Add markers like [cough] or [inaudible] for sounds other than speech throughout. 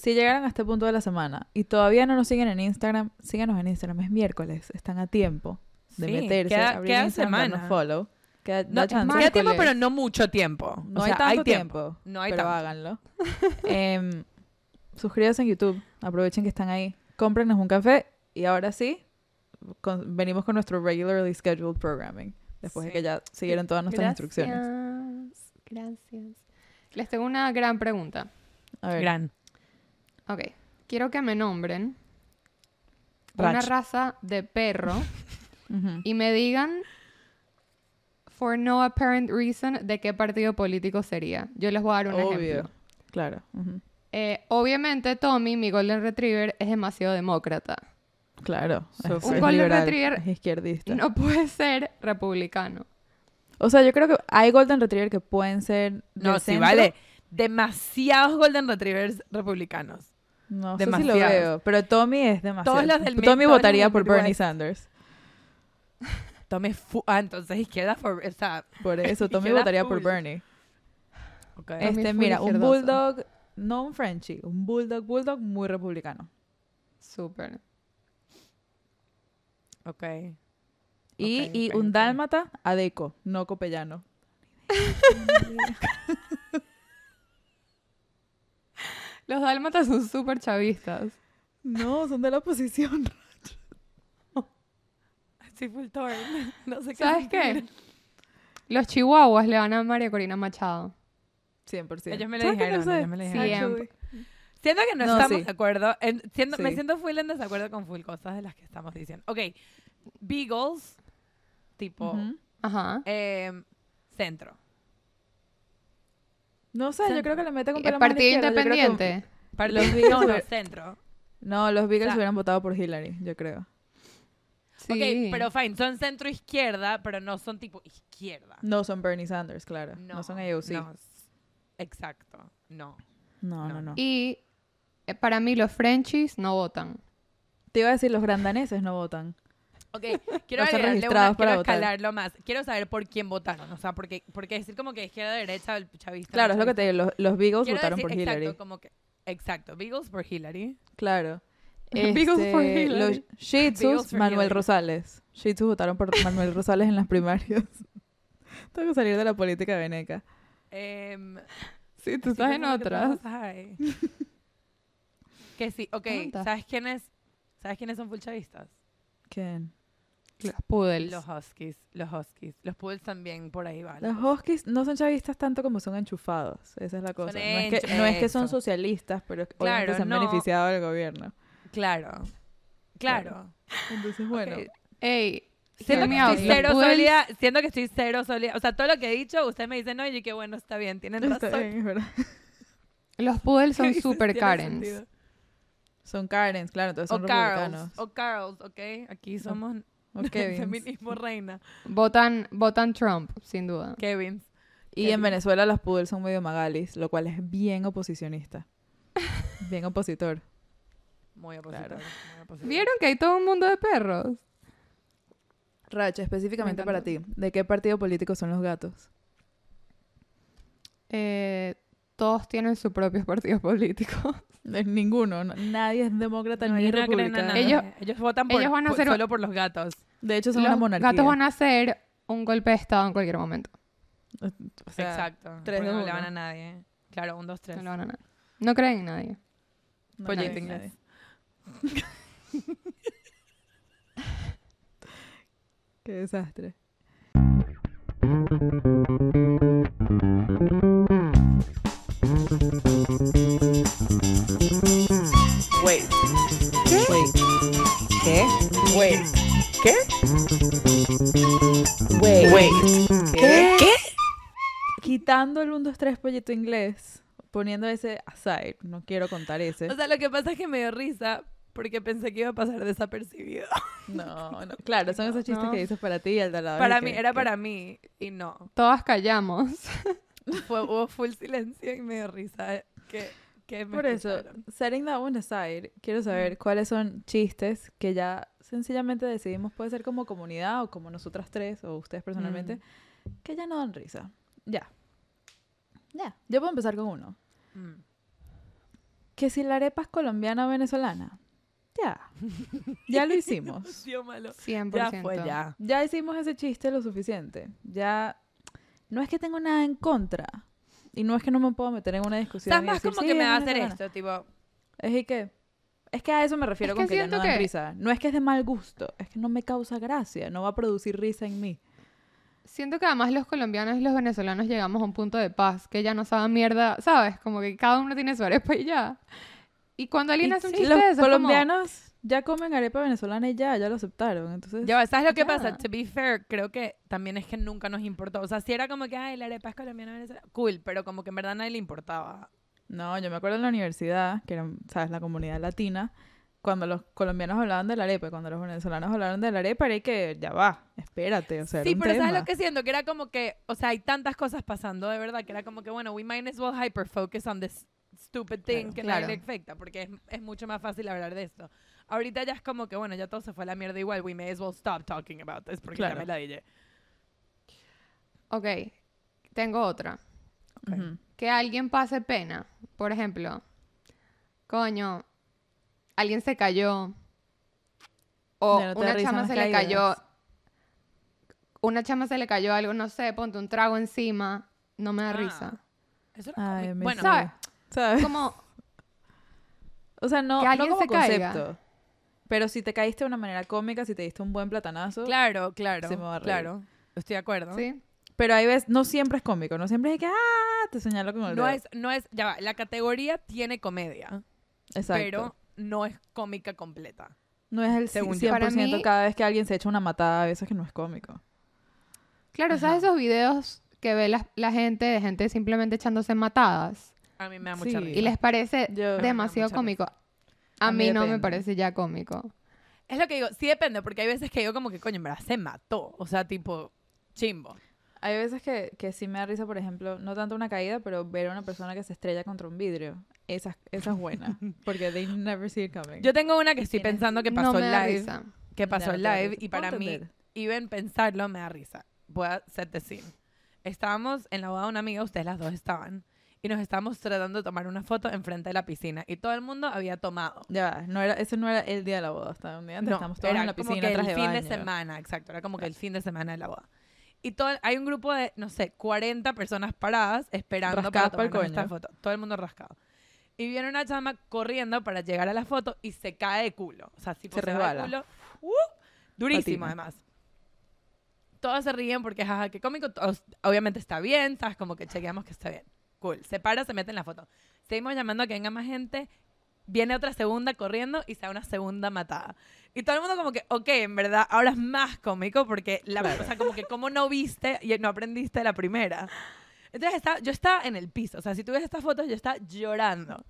Si llegaron a este punto de la semana y todavía no nos siguen en Instagram, síganos en Instagram. Es miércoles. Están a tiempo de Sí, meterse, queda- abrir queda Instagram, semana. follow. Queda, No, queda tiempo, pero no mucho tiempo. No O hay sea, tanto hay tiempo. No hay pero tanto. háganlo. [laughs] Em, suscríbanse en YouTube. Aprovechen que están ahí. Cómprenos un café. Y ahora sí, con- venimos con nuestro regularly scheduled programming. Después de que ya siguieron todas nuestras instrucciones. Gracias, Gracias. Les tengo una gran pregunta. A ver. Gran. Ok. Quiero que me nombren una Rach. raza de perro [laughs] Ujú. y me digan, for no apparent reason, de qué partido político sería. Yo les voy a dar un Obvio. ejemplo. Claro. ujú. Eh, obviamente, Tommy, mi Golden Retriever, es demasiado demócrata. Claro. So- Un Golden liberal, Retriever Es izquierdista. No puede ser republicano. O sea, yo creo que hay Golden Retriever que pueden ser. No, sí, centro. vale. Demasiados Golden Retrievers republicanos. No sé si lo Demasiados. veo. Pero Tommy es demasiado. Todos los del Tommy votaría por Bernie. Sanders. [laughs] Tome fu- ah, entonces izquierda for, o sea, Por eso, [laughs] Tommy votaría por. Bernie. ok. Tommy Este, mira, un bulldog, no un Frenchie, un bulldog, bulldog muy republicano. Súper. ok. Y, Ok, y ok, un dálmata, adeco, no copellano. [laughs] Los dálmatas son súper chavistas. No, son de la oposición. [laughs] [laughs] Sí, full torn. [laughs] No sé qué ¿Sabes qué? Los chihuahuas le van a María Corina Machado. 100%. Ellos me lo dijeron, No sé. ellos me lo dijeron. Siento que no, No, estamos sí. de acuerdo. En- siento- Me siento full en desacuerdo con full cosas de las que estamos diciendo. Ok, Beagles, tipo, em, centro. No sé, yo creo que le meten un Eh, pelo Partido independiente. Par- Los [laughs] no, Beagles no, centro. No, los Beagles O sea- hubieran votado por Hillary, yo creo. Sí. Ok, pero fine, son centro izquierda, pero no son tipo izquierda. No son Bernie Sanders, claro. No, son AOC. no, exacto, no. No, no, No. no. Y eh, para mí los Frenchies no votan. Te iba a decir, los grandaneses no votan. Ok, quiero No agregarle una, quiero escalarlo más. Quiero saber por quién votaron, o sea, porque, porque decir como que izquierda, derecha, el chavista. Claro, es lo que te digo, los, los Beagles Quiero votaron decir, por exacto, Hillary. como que, exacto, Beagles por Hillary. Claro. [laughs] Beagles for Este, Hillary. los Shih Tzus, Manuel Hillary. Rosales. Shih Tzus votaron por Manuel Rosales en las primarias. [laughs] Tengo que salir de la política veneca. Em, Sí, tú estás en que otras. [laughs] que sí, ok. ¿sabes quiénes, ¿sabes quiénes son full chavistas? ¿Quién? Los poodles. Los Huskies, los Huskies. Los Poodles también por ahí van. Los Huskies no son chavistas tanto como son enchufados. Esa es la cosa. No es, que, enchu- no es que son socialistas, pero Claro, se han no. beneficiado del gobierno. Claro, claro. Entonces, bueno. Ok. Ey, Siento hear que, estoy cero sólida, siento que estoy cero sólida. O sea, todo lo que he dicho, usted me dice, no, y yo que bueno, está bien, tienen Está razón. bien, es verdad. [laughs] Los poodles son super Karens. sentido. Son Karens, claro, entonces son O Carls, republicanos. o Carls, ¿ok? Aquí somos O [laughs] el Kevins. feminismo reina. Votan, votan Trump, sin duda. Kevins. Y en. Venezuela los poodles son medio magalis, lo cual es bien oposicionista. [laughs] Bien opositor. Muy opositor. Claro. muy opositor. ¿Vieron que hay todo un mundo de perros? Racha, específicamente Me para ti, ¿de qué partido político son los gatos? Eh, todos tienen sus propios partidos políticos. [laughs] Ninguno, no- nadie es demócrata No, ni republicano. Ellos- ellos votan por, ellos van a por- hacer- solo por los gatos. De hecho, son Los una monarquía. gatos van a hacer un golpe de estado en cualquier momento. O sea, Exacto. tres, no le van a nadie. Claro, un, dos, tres. No, lo van a nadie. no creen en nadie. no, inglés. [laughs] Qué desastre. ¿Qué? Wait. ¿Qué? Wait. ¿Qué? ¿Qué? Quitando el 1, 2, 3 pollito inglés, poniendo ese aside, no quiero contar ese. O sea, lo que pasa es que me dio risa porque pensé que iba a pasar desapercibido. [laughs] No, no. Claro, son esos chistes No. que dices para ti y al de la Para mí, era para mí y no. Todas callamos. Fue, hubo full silencio y me dio risa que, que me Por eso, setting that one aside, quiero saber cuáles son chistes que ya sencillamente decidimos, puede ser como comunidad o como nosotras tres o ustedes personalmente, que ya no dan risa. Ya. Ya. Yo puedo empezar con uno. Mm. Que si la arepa es colombiana o venezolana. Ya. [laughs] Ya lo hicimos. [laughs] Malo. 100%. Ya fue, ya. Ya hicimos ese chiste lo suficiente. Ya. No es que tengo nada en contra. Y no es que no me puedo meter en una discusión. y más decir, como "Sí, que me va a hacer venezolana". esto, tipo... Es y que. Es que a eso me refiero Es con que ya no dan que- risa. No es que es de mal gusto, es que no me causa gracia, no va a producir risa en mí. Siento que además los colombianos y los venezolanos llegamos a un punto de paz, que ya no saben mierda, ¿sabes? Como que cada uno tiene su arepa y ya. Y cuando alguien Y hace un sí, chiste los de eso, es como- colombianos ya comen arepa venezolana y ya, ya lo aceptaron. Entonces, Ya, va, ¿sabes lo que ya. pasa? To be fair, creo que también es que nunca nos importó. O sea, si era como que, ay, la arepa es colombiana, venezolana", cool, pero como que en verdad a nadie le importaba. no, yo me acuerdo en la universidad, que era, sabes, la comunidad latina, cuando los colombianos hablaban de la arepa y cuando los venezolanos hablaron de la arepa, era que ya va, espérate, o sea, era Sí, un pero ¿sabes tema. lo que siento? Que era como que, o sea, hay tantas cosas pasando, de verdad, que era como que, bueno, we might as well hyper focus on this stupid thing Claro. que Claro. nadie le afecta, porque es, es mucho más fácil hablar de esto. Ahorita ya es como que, bueno, ya todo se fue a la mierda igual, we may as well stop talking about this, porque ya Claro. me la dije. Ok, tengo otra. Que alguien pase pena. Por ejemplo, coño, alguien se cayó. O Ya no una chama se le cayó. Una chama se le cayó algo, no sé, ponte un trago encima. No me da Ah. risa. Eso era Ay, bueno, ¿sabes? ¿Sabes? Como, O sea, no, Que no alguien como se caiga. Pero si te caíste de una manera cómica, si te diste un buen platanazo. claro, claro, Se me va a reír. claro. Estoy de acuerdo. ¿sí? Pero hay veces, no siempre es cómico, no siempre es que, ah, te señalo con el No dedo. es, no es, ya va, la categoría tiene comedia, Exacto. pero no es cómica completa. no es el según yo. 100% Para mí- cada vez que alguien se echa una matada, a veces que no es cómico. Claro, ¿sabes esos videos que ve la, la gente de gente simplemente echándose matadas? A mí me da Sí. mucha risa. Y les parece Yo- demasiado cómico. A, A mí mí no me parece ya cómico. Es lo que digo, sí depende, porque hay veces que digo como que, coño, en verdad se mató. O sea, tipo, chimbo. Hay veces que, que sí me da risa, por ejemplo, no tanto una caída, pero ver a una persona que se estrella contra un vidrio. Esa, esa es buena. [laughs] Porque they never see it coming. Yo tengo una que estoy pensando que no pasó me da live. risa. Que pasó no da live y para mí, even pensarlo me da risa. Voy a set the scene. Estábamos en la boda de una amiga, ustedes las dos estaban, y nos estábamos tratando de tomar una foto enfrente de la piscina. Y todo el mundo había tomado. Ya, no era, ese no era el día de la boda, hasta un día antes No, estábamos todos era en la como piscina, que traje el fin de baño. semana, exacto. Era como que el fin de semana de la boda. Y todo, hay un grupo de, no sé, 40 personas paradas esperando Rascadas para tomar esta foto. Todo el mundo rascado. Y viene una chama corriendo para llegar a la foto y se cae de culo. O sea, tipo, Se de resbala. culo. ¡Uh! durísimo, Patina. además. Todos se ríen porque, jaja, qué cómico. Todos- obviamente está bien, ¿sabes? Como que chequeamos que está bien. Cool. Se para, se mete en la foto. Seguimos llamando a que venga más gente. Viene otra segunda corriendo y se da una segunda matada. Y todo el mundo como que, ok, en verdad, ahora es más cómico porque, la, o sea, como que como no viste y no aprendiste la primera. Entonces estaba, yo estaba en el piso. O sea, si tú ves estas fotos, yo estaba llorando.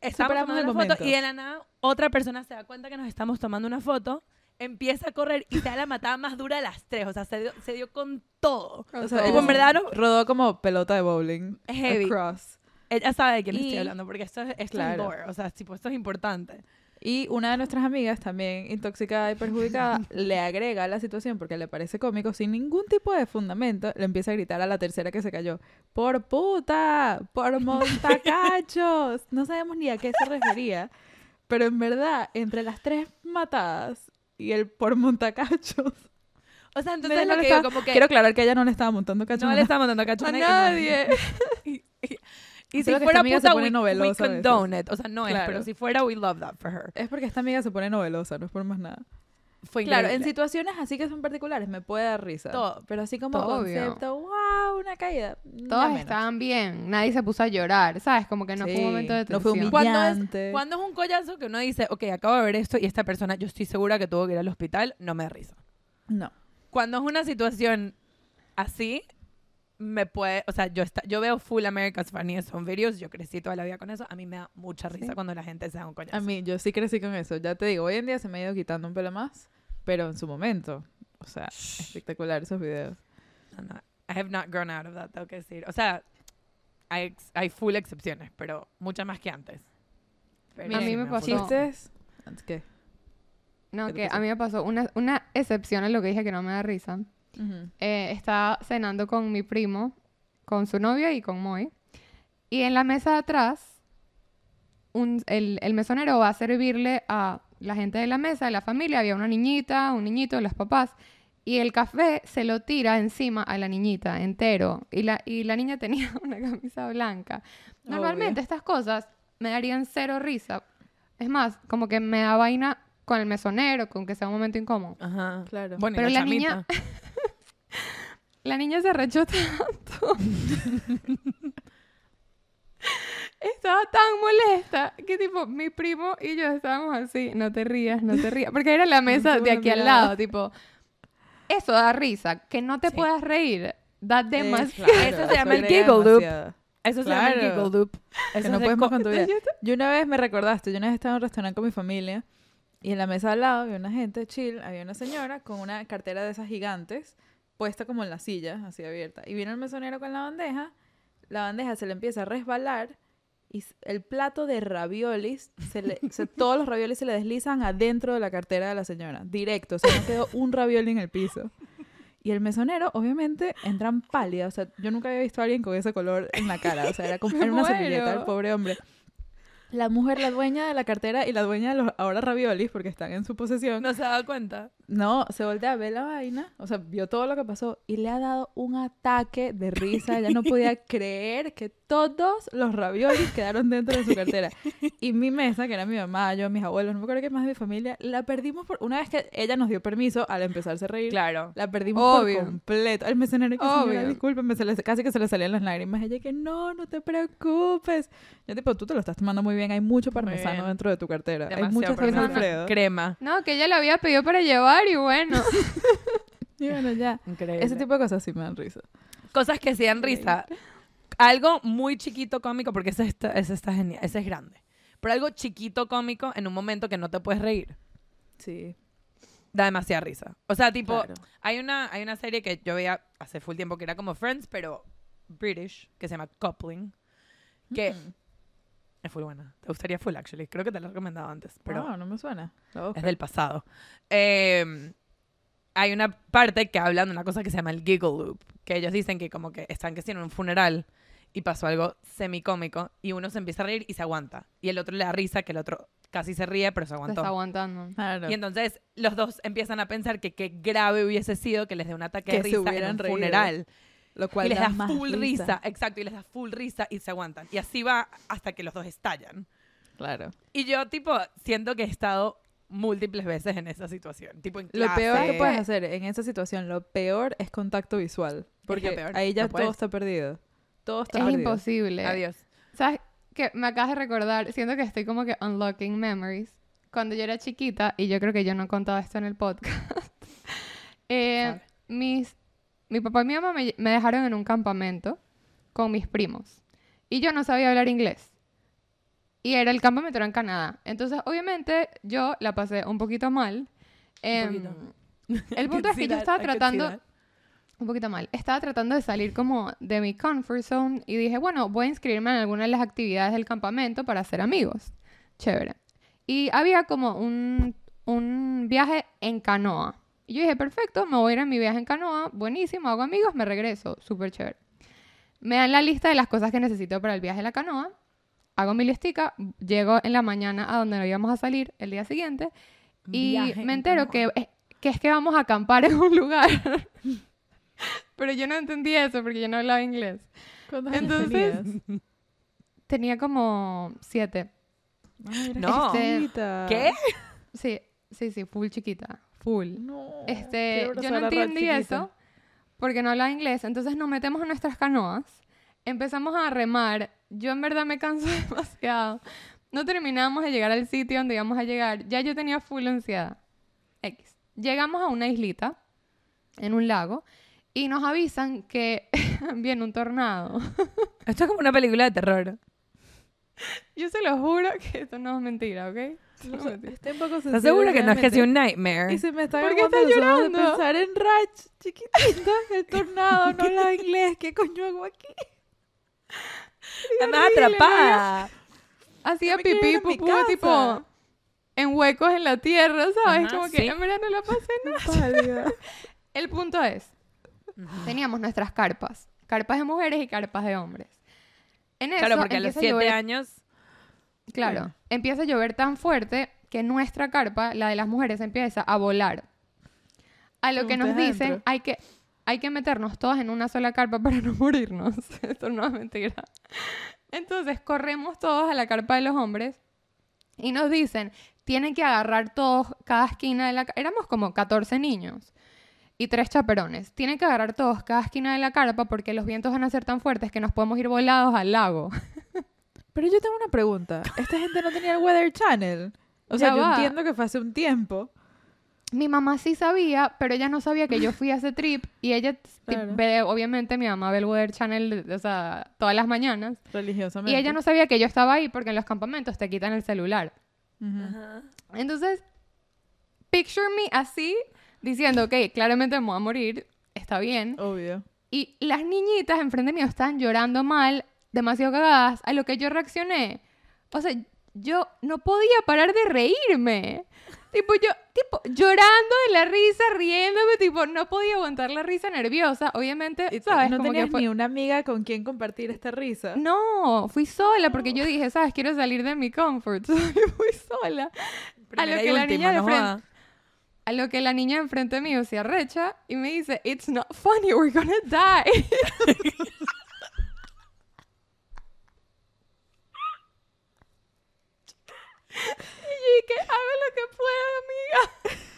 Estamos tomando una foto y de la nada otra persona se da cuenta que nos estamos tomando una foto, empieza a correr y se da la matada más dura de las tres. O sea, se dio, se dio con todo. O sea, Tipo, en verdad, no- Rodó como pelota de bowling. Heavy. Across. Ella sabe de quién Y- estoy hablando porque esto, es- esto Claro. es lore. O sea, tipo, esto es importante. Y una de nuestras amigas, también intoxicada y perjudicada, [laughs] le agrega a la situación porque le parece cómico, sin ningún tipo de fundamento, le empieza a gritar a la tercera que se cayó, ¡por puta! ¡por montacachos! [laughs] No sabemos ni a qué se refería, pero en verdad, entre las tres matadas y el por montacachos, [laughs] O sea, entonces no lo que estaba- digo como que quiero aclarar que ella no le estaba montando cachos no le na- estamos dando cacho a nadie. [laughs] Y, y- y si fuera se puta, pone we, novelosa we condone it. O sea, no es, pero si fuera, we love that for her. Es porque esta amiga se pone novelosa, no es por más nada. Fue Claro, en increíble. situaciones así que son particulares me puede dar risa. Todo. Pero así como Todo, obvio. concepto, wow, una caída. Todos estaban bien, nadie se puso a llorar, ¿sabes? Como que no fue Sí, un momento de no fue tensión. Cuando es- humillante. Cuando es un collazo que uno dice, ok, acabo de ver esto y esta persona, yo estoy segura que tuvo que ir al hospital, no me da risa. No. Cuando es una situación así, me puede, o sea, yo, está, yo veo full America's Funniest Home Videos, yo crecí toda la vida con eso, a mí me da mucha risa Sí. cuando la gente se da un collazo. A mí, yo sí crecí con eso. Ya te digo, hoy en día se me ha ido quitando un pelo más, pero en su momento, o sea, espectacular esos videos. No, no, I have not grown out of that, tengo que decir. O sea, hay, ex- hay full excepciones, pero muchas más que antes. Pero A mí me pasó- ¿Chistes? Antes que. No, ¿Qué te que a mí me pasó una, una excepción en lo que dije que no me da risa. Ujú. Eh, estaba cenando con mi primo, con su novia y con Moy. Y en la mesa de atrás un, el, el mesonero va a servirle a la gente de la mesa, de la familia, había una niñita, un niñito, los papás, y el café se lo tira encima a la niñita entero, y la, y la niña [laughs] tenía una camisa blanca. Normalmente Obvio. estas cosas me darían cero risa. Es más, como que me da vaina con el mesonero, con que sea un momento incómodo. Ajá. Claro. Bueno, y Pero la, la niña-. [laughs] La niña se rechó tanto. Estaba tan molesta que tipo mi primo y yo estábamos así, no te rías, no te rías, porque era la [laughs] mesa de aquí al lado, tipo, eso da risa, que no te Sí. puedas reír, da demasiado. claro, Eso se llama el giggle loop. Eso se llama el giggle loop. Que Eso no es de puedes más co- con tu [laughs] vida. Yo una vez me recordaste, yo una vez estaba en un restaurante con mi familia y en la mesa al lado había una gente chill, había una señora con una cartera de esas gigantes puesta como en la silla, así abierta. Y viene el mesonero con la bandeja, la bandeja se le empieza a resbalar y el plato de raviolis, se le, [laughs] se- todos los raviolis se le deslizan adentro de la cartera de la señora, directo, o sea, no quedó un ravioli en el piso. Y el mesonero, obviamente, entran pálida. O sea, yo nunca había visto a alguien con ese color en la cara. O sea, era como [laughs] era una servilleta, el pobre hombre. La mujer, la dueña de la cartera y la dueña de los ahora raviolis, porque están en su posesión. No se daba cuenta. No, se voltea a ver la vaina, o sea, vio todo lo que pasó y le ha dado un ataque de risa. Ella no podía [laughs] creer que todos los raviolis quedaron dentro de su cartera. Y mi mesa, que era mi mamá, yo, mis abuelos, no me acuerdo qué más de mi familia, la perdimos por una vez que ella nos dio permiso al empezarse a reír. Claro. La perdimos Obvio. por completo. El mesonero que Obvio. discúlpeme, se le- casi que se le salían las lágrimas. Ella que no, no te preocupes. Yo tipo, tú te lo estás tomando muy bien. Hay mucho parmesano bien. dentro de tu cartera. Hay Demasiado muchas cosas parmesano. Alfredo. Crema. No, que ella lo había pedido para llevar y bueno. [laughs] Y bueno, ya. Increíble. Ese tipo de cosas sí me dan risa. Cosas que sí dan risa. Algo muy chiquito cómico, porque ese está, ese está genial. Ese es grande. Pero algo chiquito cómico en un momento que no te puedes reír. Sí. Da demasiada risa. O sea, tipo, Claro. hay, una, hay una serie que yo veía hace full tiempo que era como Friends, pero British, que se llama Coupling. Que Mm. Es full buena. Te gustaría full, actually. Creo que te lo he recomendado antes, pero Wow, no me suena. Es del pasado. Eh, hay una parte que hablan de una cosa que se llama el giggle loop, que ellos dicen que como que están que sí en un funeral y pasó algo semicómico y uno se empieza a reír y se aguanta y el otro le da risa que el otro casi se ríe pero se Se aguantó. está aguantando. Claro. Y entonces los dos empiezan a pensar que qué grave hubiese sido que les dé un ataque de Que se risa en un reído. funeral. Lo cual Y les da da más full risa. exacto, y les da full risa y se aguantan. Y así va hasta que los dos estallan. Claro. Y yo, tipo, siento que he estado múltiples veces en esa situación. Tipo, en Lo clase. peor que puedes hacer en esa situación, lo peor es contacto visual. Porque peor, ahí ya no puedes. todo está perdido. Todo está Es perdido. imposible. Adiós. ¿Sabes qué? Me acabas de recordar, siento que estoy como que unlocking memories. Cuando yo era chiquita, y yo creo que yo no he contado esto en el podcast, [laughs] eh, mis, mi papá y mi mamá me, me dejaron en un campamento con mis primos. Y yo no sabía hablar inglés. Y era el campamento era en Canadá. Entonces, obviamente, yo la pasé un poquito mal. Em, poquito. [laughs] el punto es que yo estaba tratando un poquito mal. Estaba tratando de salir como de mi comfort zone y dije, bueno, voy a inscribirme en alguna de las actividades del campamento para hacer amigos. Chévere. Y había como un, un viaje en canoa. Y yo dije, perfecto, me voy a ir en mi viaje en canoa, buenísimo, hago amigos, me regreso, súper chévere. Me dan la lista de las cosas que necesito para el viaje en la canoa, hago mi listica, llego en la mañana a donde nos íbamos a salir el día siguiente y Viaje me en entero que, que es que vamos a acampar en un lugar. [laughs] Pero yo no entendí eso porque yo no hablaba inglés. ¿Cuántos años Entonces- tenías? Tenía como siete. Ay, eras No. chiquita. ¿Qué? Sí, sí, sí, full chiquita. Full. No. Este, yo no entendí eso porque no hablaba inglés. Entonces nos metemos en nuestras canoas, empezamos a remar. Yo en verdad me cansé [laughs] demasiado. No terminamos de llegar al sitio donde íbamos a llegar. Ya yo tenía full ansiedad. X. Llegamos a una islita en un lago y nos avisan que [laughs] viene un tornado. Esto es como una película de terror. Yo se lo juro que esto no es mentira, ¿ok? [laughs] No es O sea, mentira. Estoy un poco ¿Estás segura que no es que sea un nightmare? Y se me está ¿Por qué aguando estás los ojos de llorando? pensar en Rach, chiquitita, [laughs] el tornado, [laughs] no habla inglés, ¿qué coño hago aquí? Andas atrapada. Hacía pipí, pupú, tipo en huecos en la tierra, ¿sabes? Ajá, Como que sí. en verdad no la pasé nada. El punto es, teníamos nuestras carpas, carpas de mujeres y carpas de hombres. En eso Claro, porque a los siete llover- años Claro. Empieza a llover tan fuerte que nuestra carpa, la de las mujeres, empieza a volar. A lo que nos dicen, hay que, hay que meternos todos en una sola carpa para no [laughs] morirnos. Esto no es mentira. Entonces corremos todos a la carpa de los hombres y nos dicen, tienen que agarrar todos cada esquina de la... ca- Éramos como 14 niños y tres chaperones. Tienen que agarrar todos cada esquina de la carpa porque los vientos van a ser tan fuertes que nos podemos ir volados al lago. [laughs] Pero yo tengo una pregunta. Esta gente no tenía el Weather Channel. O sea, Ya yo va. entiendo que fue hace un tiempo. Mi mamá sí sabía, pero ella no sabía que yo fui a ese trip y ella, Claro. ve, obviamente mi mamá ve el Weather Channel, o sea, todas las mañanas. Religiosamente. Y ella no sabía que yo estaba ahí porque en los campamentos te quitan el celular. Entonces, picture me así, diciendo, ok, claramente me voy a morir, está bien. Obvio. Y las niñitas enfrente mío estaban llorando mal, demasiado cagadas, a lo que yo reaccioné. O sea, yo no podía parar de reírme. Tipo, yo, tipo, llorando de la risa, riéndome, tipo, no podía aguantar la risa nerviosa. Obviamente, ¿sabes? no Como que tenías fue- ni una amiga con quien compartir esta risa. No, fui sola porque yo dije, ¿sabes? Quiero salir de mi comfort. zone", [laughs] fui sola. A lo que la última, niña de no frente, joda. a lo que la niña de enfrente mío se arrecha y me dice, It's not funny, we're gonna die. [laughs] yo dije, haga lo que pueda, amiga. [laughs]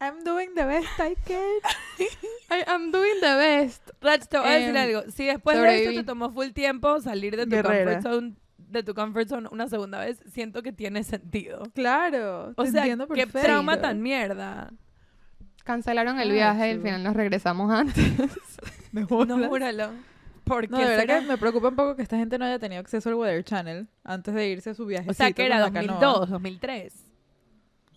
I'm doing the best I can. [laughs] I am doing the best. Rach, te voy a decir Em, algo. Si después de esto te tomó full tiempo salir de tu Guerrera. comfort zone, de tu comfort zone una segunda vez, siento que tiene sentido. Claro. O te sea, entiendo qué trauma tan mierda. Cancelaron el viaje y al final nos regresamos antes. [laughs] Me No, júralo. ¿Por No, qué de verdad será? que me preocupa un poco que esta gente no haya tenido acceso al Weather Channel antes de irse a su viaje. O sea, que era 2002, 2003.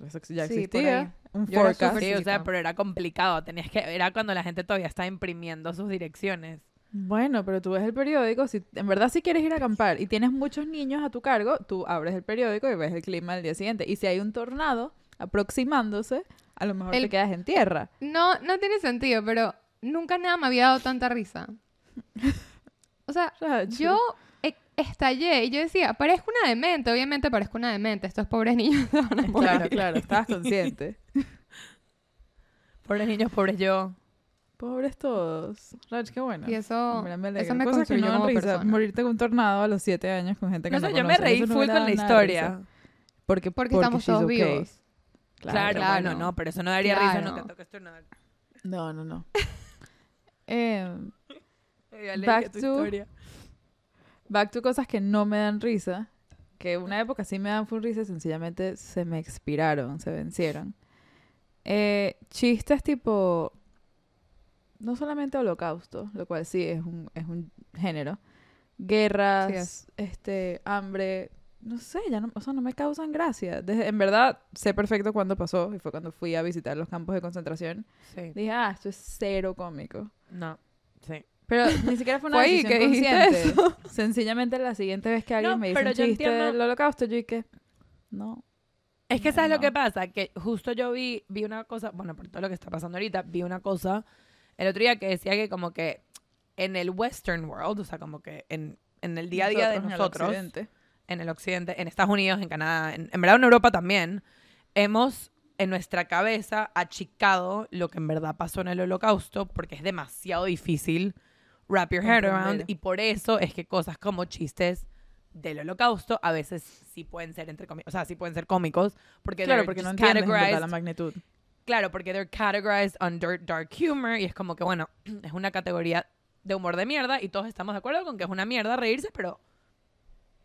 Eso ya existía. Un forecast. Sí, o sea, pero era complicado. Tenías que, era cuando la gente todavía estaba imprimiendo sus direcciones. Bueno, pero tú ves el periódico, si en verdad si quieres ir a acampar y tienes muchos niños a tu cargo, tú abres el periódico y ves el clima del día siguiente. Y si hay un tornado aproximándose, a lo mejor El- te quedas en tierra. No, no tiene sentido, pero nunca nada me había dado tanta risa. [laughs] O sea, Racho. yo e- estallé y yo decía, parezco una demente, obviamente parezco una demente, estos pobres niños [laughs] se van a morir. Claro, claro, estabas consciente. [laughs] Pobres niños, pobres yo. Pobres todos. Rach, qué bueno. Y eso, verdad me eso me Cosas que no como risa. persona. Morirte con un tornado a los siete años con gente que No no, sé, yo me conoces, reí eso no full me con la historia. risa. Porque, porque estamos todos okay. vivos. Claro, claro. bueno, no, pero eso no daría risa, Claro. nunca toco estornudar. No, no, no. Ay, Ale, Back tu to- historia. back to cosas que no me dan risa. Que una época sí me dan full risa, sencillamente se me expiraron, se vencieron. Eh, chistes tipo. No solamente holocausto, lo cual sí es un, es un género. Guerras, Sí es. este, hambre. No sé, ya no, o sea, no me causan gracia. Desde- en verdad, sé perfecto cuándo pasó, y fue cuando fui a visitar los campos de concentración. Sí. Dije, ah, esto es cero cómico. No, sí. Pero ni siquiera fue una Fue ahí decisión que consciente. [laughs] Sencillamente la siguiente vez que alguien No, me dice pero un yo chiste entiendo- del holocausto, yo dije, no. Es que ¿sabes lo No. que pasa? Que justo yo vi, vi una cosa, bueno, por todo lo que está pasando ahorita, vi una cosa el otro día que decía que como que en el Western world, o sea, como que en, en el día a día de en el nosotros, en el occidente, en Estados Unidos, en Canadá, en, en verdad en Europa también, hemos en nuestra cabeza achicado lo que en verdad pasó en el holocausto porque es demasiado difícil wrap your head around y por eso es que cosas como chistes del holocausto a veces sí pueden ser entre comi- o sea, sí pueden ser cómicos porque Claro, they're porque no entiendes la magnitud. Claro, porque they're categorized under dark humor y es como que, bueno, [clears throat] es una categoría de humor de mierda y todos estamos de acuerdo con que es una mierda reírse, pero,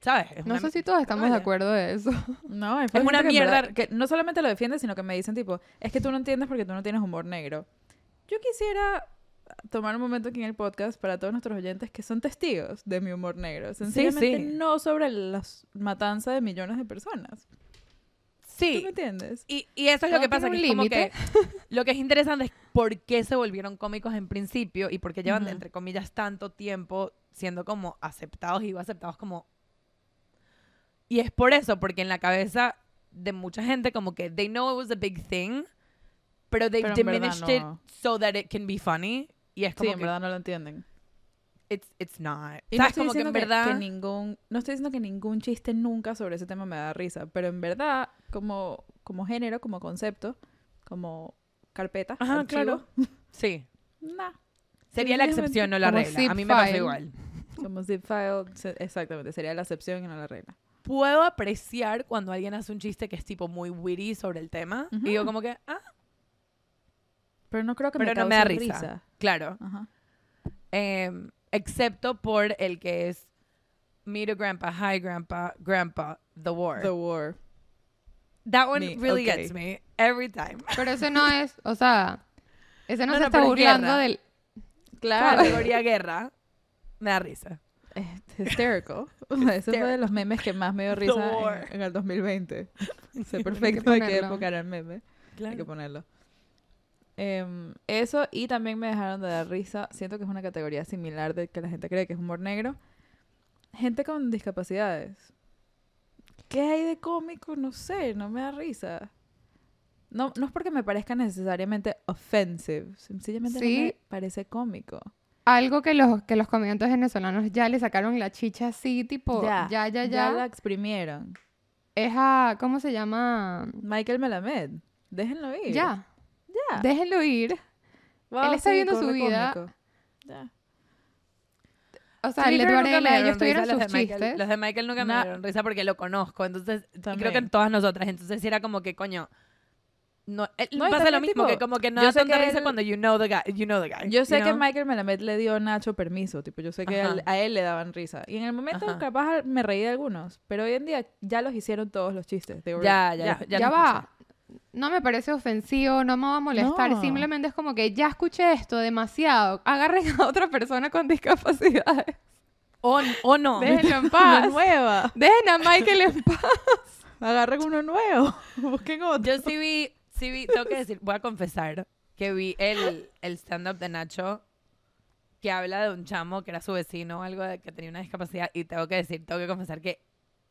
¿sabes? Es No sé si todos estamos de acuerdo de eso. [laughs] No, hay Es una que mierda- verdad- que no solamente lo defiende, sino que me dicen tipo, es que tú no entiendes porque tú no tienes humor negro. Yo quisiera tomar un momento aquí en el podcast para todos nuestros oyentes que son testigos de mi humor negro. Sencillamente sí. no sobre la matanza de millones de personas. ¿Tú Sí, me entiendes? y, y eso es lo que pasa, que es como que lo que es interesante es por qué se volvieron cómicos en principio y por qué llevan, Ujú. entre comillas, tanto tiempo siendo como aceptados y aceptados como... Y es por eso, porque en la cabeza de mucha gente como que they know it was a big thing, pero they Pero diminished no. it so that it can be funny. Y es Sí, en que, verdad no lo entienden. it's, it's not. Y no estoy Como que diciendo en que, verdad... que ningún, no estoy diciendo que ningún chiste nunca sobre ese tema me da risa, pero en verdad, como, como género, como concepto, como carpeta, Ajá, archivo, claro. [laughs] Sí. nah, Sería la excepción, no la regla. A mí me pasa igual. como zip file, exactamente, sería la excepción y no la regla. Puedo apreciar cuando alguien hace un chiste que es tipo muy witty sobre el tema. Y yo como que, ah, Pero no creo que pero me no me da risa. Claro. Ajá. Em, excepto por el que es me to grandpa, hi grandpa, grandpa, the war. The war. That one Me, really gets me every time. Pero ese no es, o sea, ese no, No, se no, está burlando guerra. del... Claro. Categoría guerra. Me da risa. Es hysterical. O sea, Ese fue de los Hysterical. memes que más me dio risa en, en el 2020. sé perfecto de qué época era el meme. Hay que Claro. ponerlo. Em, eso y también me dejaron de dar risa. Siento que es una categoría similar de que la gente cree que es humor negro. Gente con discapacidades. ¿Qué hay de cómico? No sé, no me da risa. No, no es porque me parezca necesariamente offensive. Sencillamente no Sí. me parece cómico. Algo que los, que los comediantes venezolanos ya le sacaron la chicha así, tipo, ya, ya, ya, Ya la exprimieron. es a, ¿cómo se llama? Michael Melamed. Déjenlo ir. Ya, Ya. déjenlo ir. Wow, Él está sí, viendo su vida. Ya. O sea, nunca me Varela, dieron ellos tuvieron risa, sus los de Michael- chistes. Los de Michael nunca Na- me dieron risa porque lo conozco. Entonces, y creo que También. en todas nosotras. Entonces, sí era como que, coño. No, eh, No, y pasa lo también, mismo, tipo, que como que no yo da tanta risa él- cuando you know the guy. You know the guy Yo sé you que know? Michael Melamed le dio a Nacho permiso, tipo, yo sé que a él, a él le daban risa. Y en el momento Ajá. capaz me reí de algunos, pero hoy en día ya los hicieron todos los chistes. Were- Ya, ya, ya, Ya, lo va. No me parece ofensivo, no me va a molestar. No. Simplemente es como que ya escuché esto demasiado. Agarren a otra persona con discapacidades. O, o no. [laughs] Déjenlo en Una paz. nueva. Dejen a Michael en paz. Agarren uno nuevo. [laughs] Busquen otro. Yo sí vi, sí vi, tengo que decir, voy a confesar que vi el, el stand-up de Nacho que habla de un chamo que era su vecino o algo de que tenía una discapacidad y tengo que decir, tengo que confesar que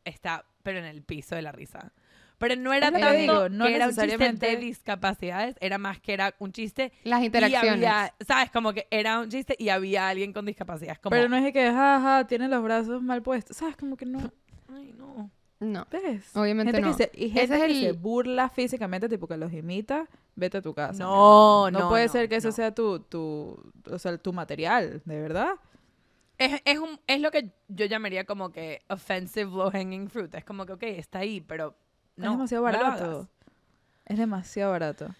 está, pero en el piso de la risa. Pero no era tanto digo, no que era un chiste de necesariamente- discapacidades, era más que era un chiste Las y interacciones. había, ¿sabes? Como que era un chiste y había alguien con discapacidad. Es como, Pero no es de que, jaja, tiene los brazos mal puestos. ¿Sabes? Como que no. [laughs] ay, no. No. ¿Ves? Obviamente gente no. Que se, y Ese gente es que el- se burla físicamente, tipo que los imita, vete a tu casa. No, No, no, puede no, ser que eso no. sea tu, tu, o sea, tu material, ¿de verdad? Es, es, un, es lo que yo llamaría como que offensive low hanging fruit. Es como que, ok, está ahí, pero no. es demasiado barato. es demasiado barato.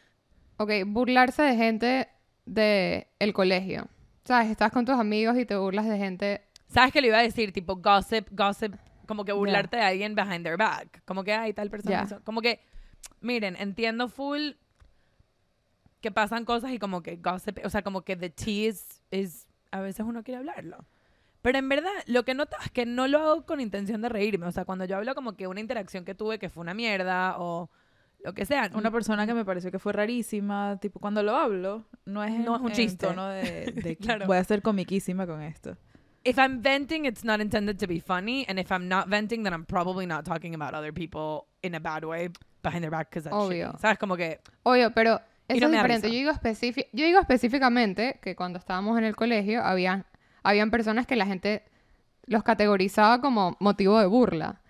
Ok, burlarse de gente de el colegio. ¿Sabes? Estás con tus amigos y te burlas de gente. ¿Sabes qué le iba a decir? Tipo gossip, gossip, como que burlarte de alguien behind their back. Como que hay tal persona. Como que, miren, entiendo full que pasan cosas y como que gossip, o sea, como que the tea is, is- a veces uno quiere hablarlo. Pero en verdad, lo que noto es que no lo hago con intención de reírme. O sea, cuando yo hablo como que una interacción que tuve que fue una mierda o lo que sea. Una persona que me pareció que fue rarísima, tipo, cuando lo hablo, no es, en- No es un en chiste. tono de, [laughs] de que Claro. voy a ser comiquísima con esto. if I'm venting, it's not intended to be funny, and if I'm not venting, then I'm probably not talking about other people in a bad way behind their back because that's Obvio. shitty. ¿Sabes? Como que Obvio, pero eso no es diferente. Yo digo, yo digo específicamente que cuando estábamos en el colegio había, habían personas que la gente los categorizaba como motivo de burla.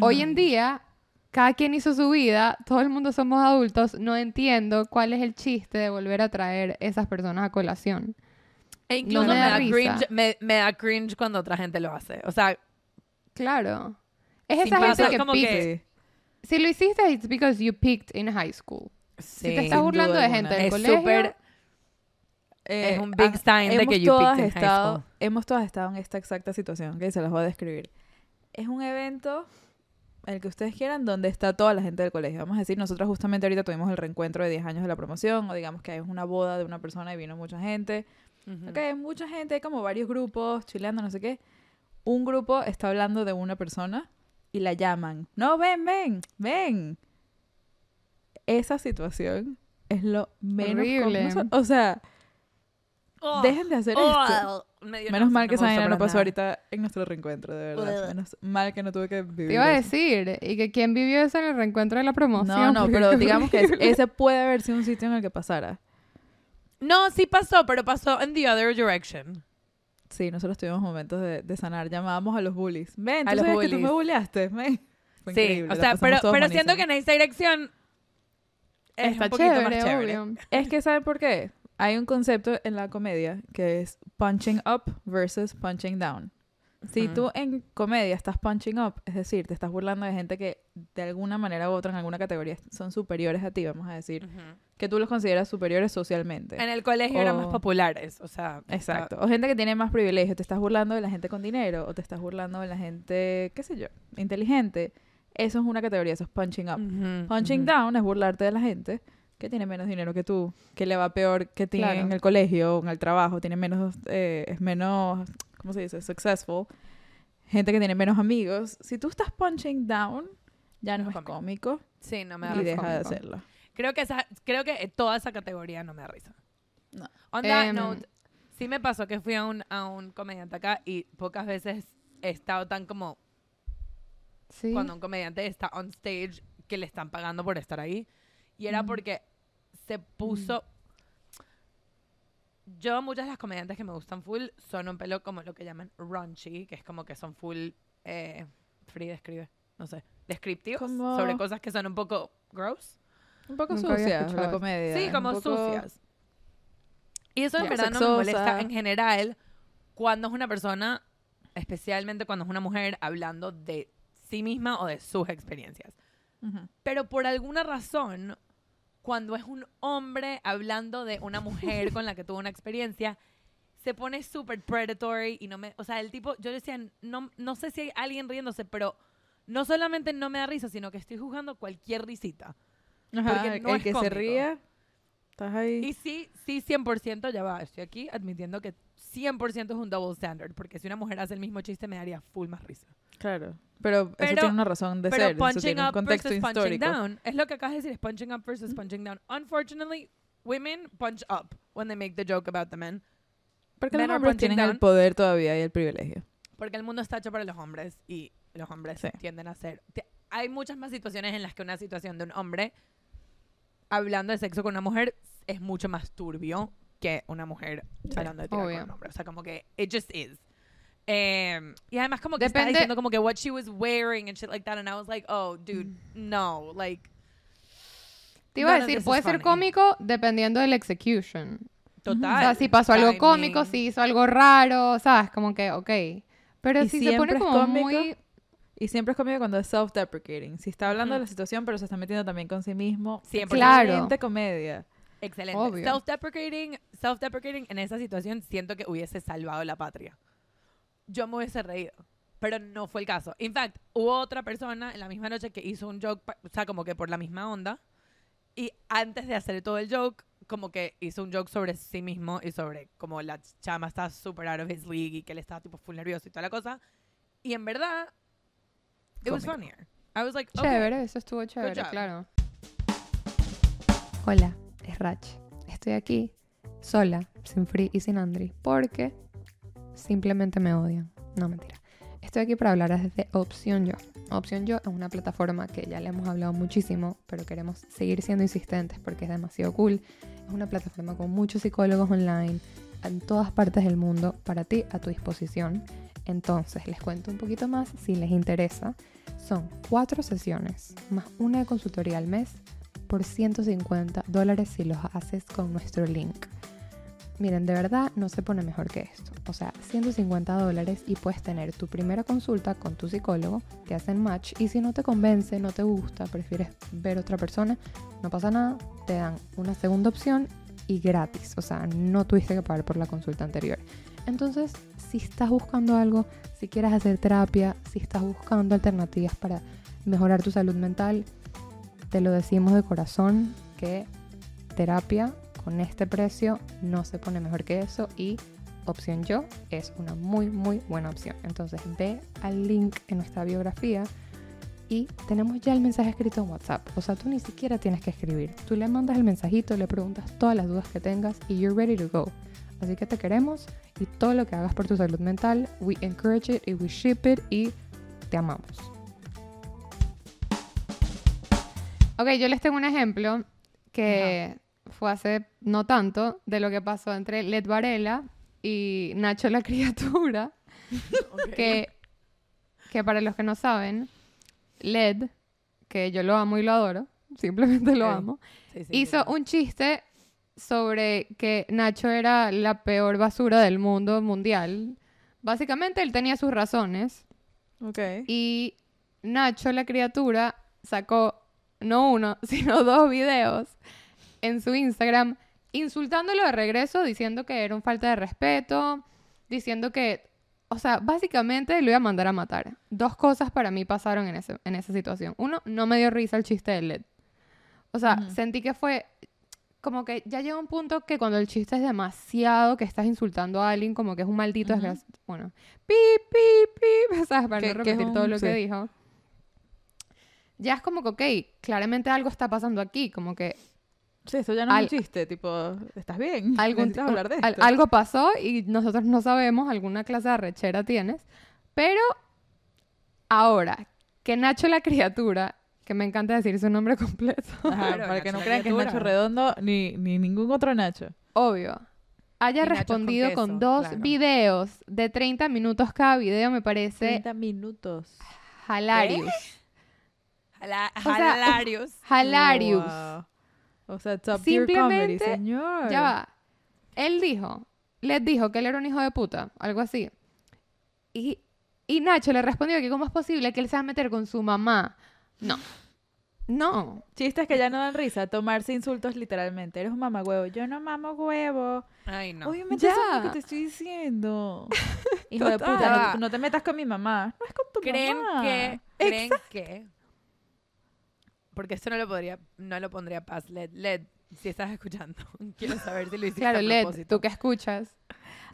Hoy en día, cada quien hizo su vida, todo el mundo somos adultos, no entiendo cuál es el chiste de volver a traer esas personas a colación. e incluso me me, da cringe, me, me da cringe cuando otra gente lo hace. O sea, Claro. Es esa gente que como que- Sí. Si lo hiciste, it's because you picked in high school. Si te sí, estás burlando de gente del es colegio, súper... Eh, Es un big sign de que you todas peaked in high estado, school. Hemos todas estado en esta exacta situación, que se las voy a describir. Es un evento, el que ustedes quieran, donde está toda la gente del colegio. Vamos a decir, nosotros justamente ahorita tuvimos el reencuentro de 10 años de la promoción, o digamos que es una boda de una persona y vino mucha gente. Ujú. Ok, hay mucha gente, hay como varios grupos, chileando, no sé qué. Un grupo está hablando de una persona y la llaman. No, ven, ven, ven. Esa situación es lo menos Horrible. O sea, Oh, dejen de hacer oh, esto. me dio Menos mal que me esa no pasó nada. ahorita en nuestro reencuentro, de verdad. Menos mal que no tuve que vivir te iba a decir, y que quién vivió eso en el reencuentro de la promoción. No, no, pero digamos que ese puede haber sido un sitio en el que pasara. No, sí pasó, pero pasó en the other direction. Sí, nosotros tuvimos momentos de, de sanar. Llamábamos a los bullies. Ven, A ¿tú los sabes que tú bullies. me bulleaste? Fue Sí, increíble, o la sea, pero, pero siento que en esta dirección es Está un poquito chévere, más chévere. obvio. Es que, ¿saben por qué? Hay un concepto en la comedia que es punching up versus punching down. Si tú en comedia estás punching up, es decir, te estás burlando de gente que de alguna manera u otra en alguna categoría son superiores a ti, vamos a decir, que tú los consideras superiores socialmente. En el colegio eran más populares, o sea. Exacto. O gente que tiene más privilegios. Te estás burlando de la gente con dinero o te estás burlando de la gente, qué sé yo, inteligente. Eso es una categoría, eso es punching up. Punching down es burlarte de la gente que tiene menos dinero que tú, que le va peor que ti Claro. en el colegio o en el trabajo, tiene menos, eh, es menos, ¿cómo se dice? Successful. Gente que tiene menos amigos. Si tú estás punching down, ya no No es es cómico Sí, no me da y risa. deja de cómico. hacerlo. Creo que, esa, creo que toda esa categoría no me da risa. No. On that Em, note, sí me pasó que fui a un, a un comediante acá y pocas veces he estado tan como Sí. cuando un comediante está on stage que le están pagando por estar ahí. Y era Mm. porque se puso... Yo, muchas de las comediantes que me gustan full son un pelo como lo que llaman raunchy, que es como que son full... Eh, free describe, no sé, descriptivos Como- sobre cosas que son un poco gross. Un poco Nunca había sucia escuchado la comedia. Sí, como poco- sucias. Y eso en Ya. verdad no me molesta en general cuando es una persona, especialmente cuando es una mujer hablando de sí misma o de sus experiencias. Ujú. Pero por alguna razón, cuando es un hombre hablando de una mujer con la que tuvo una experiencia, se pone súper predatory y no me... O sea, el tipo, yo decía, no, no sé si hay alguien riéndose, pero no solamente no me da risa, sino que estoy juzgando cualquier risita. Ajá, Porque no el es que se cómico. ría, estás ahí. Y sí, sí, 100%, ya va, estoy aquí admitiendo que 100% es un double standard, porque si una mujer hace el mismo chiste me daría full más risa. Claro. Pero, eso Pero- tiene una razón de Pero ser. Eso punching tiene un up contexto versus punching histórico. down, es lo que acabas de decir, es punching up versus punching down. Unfortunately, women punch up when they make the joke about the men, Porque Men los hombres punching tienen el down. poder todavía y el privilegio. porque el mundo está hecho para los hombres y los hombres Sí. tienden a ser... Hay muchas más situaciones en las que una situación de un hombre hablando de sexo con una mujer es mucho más turbio que una mujer Sí, hablando de tirar con un hombre. O sea, como que it just is. Em, y además como que Depende- diciendo como que what she was wearing and shit like that and I was like, oh, dude, no, like Te iba a decir, puede ser funny. cómico dependiendo del execution. total. O sea, si pasó algo timing. cómico, si hizo algo raro, ¿sabes? Como que, ok. Pero si se pone siempre como cómico. muy... Y siempre es cómico cuando es self-deprecating. Si está hablando de la situación, pero se está metiendo también con sí mismo. 100%. Claro. Excelente comedia. Excelente. Self-deprecating, self-deprecating en esa situación siento que hubiese salvado la patria. Yo me hubiese reído, pero no fue el caso. In fact, hubo otra persona en la misma noche que hizo un joke, o sea, como que por la misma onda, y antes de hacer todo el joke, como que hizo un joke sobre sí mismo y sobre como la chama está super out of his league y que él estaba tipo full nervioso y toda la cosa. Y en verdad, it was funnier. I was like, okay. Chévere, eso estuvo chévere, claro. Hola, es Rach. Estoy aquí, sola, sin Free y sin Andri, porque simplemente me odian. No, mentira. Estoy aquí para hablar desde Opción Yo. Opción Yo es una plataforma que ya le hemos hablado muchísimo, pero queremos seguir siendo insistentes porque es demasiado cool. Es una plataforma con muchos psicólogos online en todas partes del mundo para ti a tu disposición. Entonces, les cuento un poquito más si les interesa. Son cuatro sesiones más una de consultoría al mes por 150 dólares si los haces con nuestro link. Miren, de verdad no se pone mejor que esto. O sea, 150 dólares y puedes tener tu primera consulta con tu psicólogo, te hacen match y si no te convence, no te gusta, prefieres ver otra persona, no pasa nada, te dan una segunda opción y gratis. O sea, no tuviste que pagar por la consulta anterior. Entonces, si estás buscando algo, si quieres hacer terapia, si estás buscando alternativas para mejorar tu salud mental, te lo decimos de corazón que terapia con este precio no se pone mejor que eso y opción yo es una muy muy buena opción. Entonces ve al link en nuestra biografía y tenemos ya el mensaje escrito en WhatsApp. O sea, tú ni siquiera tienes que escribir. Tú le mandas el mensajito, le preguntas todas las dudas que tengas y you're ready to go. Así que te queremos y todo lo que hagas por tu salud mental, we encourage it y we ship it y te amamos. Ok, yo les tengo un ejemplo que fue hace no tanto de lo que pasó entre Led Varela y Nacho la [laughs] criatura, que, que para los que no saben, Led, que yo lo amo y lo adoro, simplemente lo amo, Sí, sí, hizo sí. un chiste sobre que Nacho era la peor basura del mundo mundial. Básicamente él tenía sus razones y Nacho, la criatura, sacó no uno, [laughs] sino dos videos en su Instagram insultándolo de regreso, diciendo que era un falta de respeto, diciendo que, o sea, básicamente lo iba a mandar a matar. Dos cosas para mí pasaron en, ese, en esa situación. Uno, no me dio risa el chiste de LED. O sea, Ujú. sentí que fue como que ya llega un punto que cuando el chiste es demasiado, que estás insultando a alguien, como que es un maldito Ujú. desgraciado. Bueno, pi, pi, pi, [laughs] ¿sabes? Para Que- no que repetir todo un- lo que sí. dijo. Ya es como que, ok, claramente algo está pasando aquí, como que Sí, eso ya no es Al- un chiste, tipo, ¿estás bien? [laughs] algún, Necesitas hablar de al- esto. algo pasó y nosotros no sabemos, alguna clase de arrechera tienes. Pero ahora, que Nacho la criatura, que me encanta decir su nombre [laughs] completo, Ajá, Claro, para que Nacho no la crean que es. Nacho Redondo ni, ni ningún otro Nacho. obvio, haya Y con respondido con, queso, dos claro. videos de 30 minutos cada video, me parece 30 minutos. hilarious. Jala- O sea, Jalarios. Hilarious. Wow. O sea, top tier comedy, Simplemente, señor. Ya va. Él dijo, les dijo que él era un hijo de puta, algo así. Y, y Nacho le respondió que cómo es posible que él se va a meter con su mamá. No. No. Chistes que ya no dan risa, tomarse insultos literalmente. Eres un mamagüevo. Yo no mamo huevo. Ay, no. Obviamente eso es lo Ya. que te estoy diciendo. [laughs] Hijo de puta, Ya no, te- no te metas con mi mamá. No es con tu ¿Creen mamá. que, creen que, porque esto no lo podría, no lo pondría paz, Led, Led, si estás escuchando, [laughs] quiero saber si lo hiciste Claro, a Led, tú que escuchas.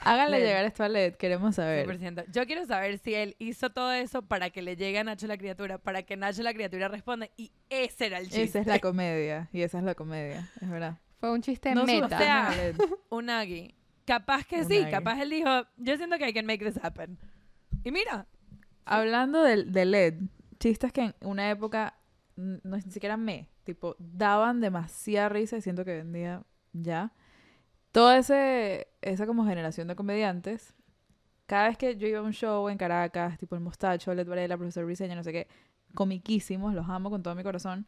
Háganle Led. llegar esto a Led, queremos saber. 100%. Yo quiero saber si él hizo todo eso para que le llegue a Nacho la criatura, para que Nacho la criatura responda, y ese era el chiste. Esa es la comedia. Y esa es la comedia, es verdad. Fue un chiste No meta. subestimen a [laughs] Led. Unagi. Capaz que sí, capaz él dijo, yo siento que I can make this happen. Y mira, Hablando del de LED, chistes que en una época no ni siquiera me, tipo, daban demasiada risa y siento que hoy en día ya. Toda ese, esa como generación de comediantes, cada vez que yo iba a un show en Caracas, tipo el Mostacho, Led Varela, Profesor Briseño, no sé qué, comiquísimos, los amo con todo mi corazón.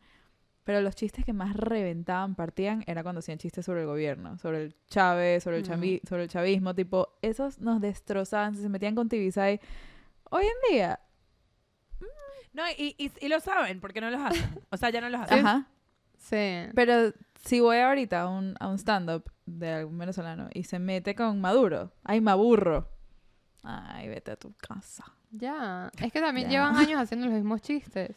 Pero los chistes que más reventaban, partían, era cuando hacían chistes sobre el gobierno, sobre el Chávez, sobre el, chavi- sobre el chavismo, tipo, esos nos destrozaban, se metían con Tibisay. Hoy en día, no, y, y, y lo saben, porque no los hacen. O sea, ya no los hacen. Ajá. Sí. Pero si voy ahorita a un, a un stand-up de algún venezolano y se mete con Maduro, ay, me aburro. Ay, vete a tu casa. Ya. Es que también Ya. llevan años haciendo los mismos chistes.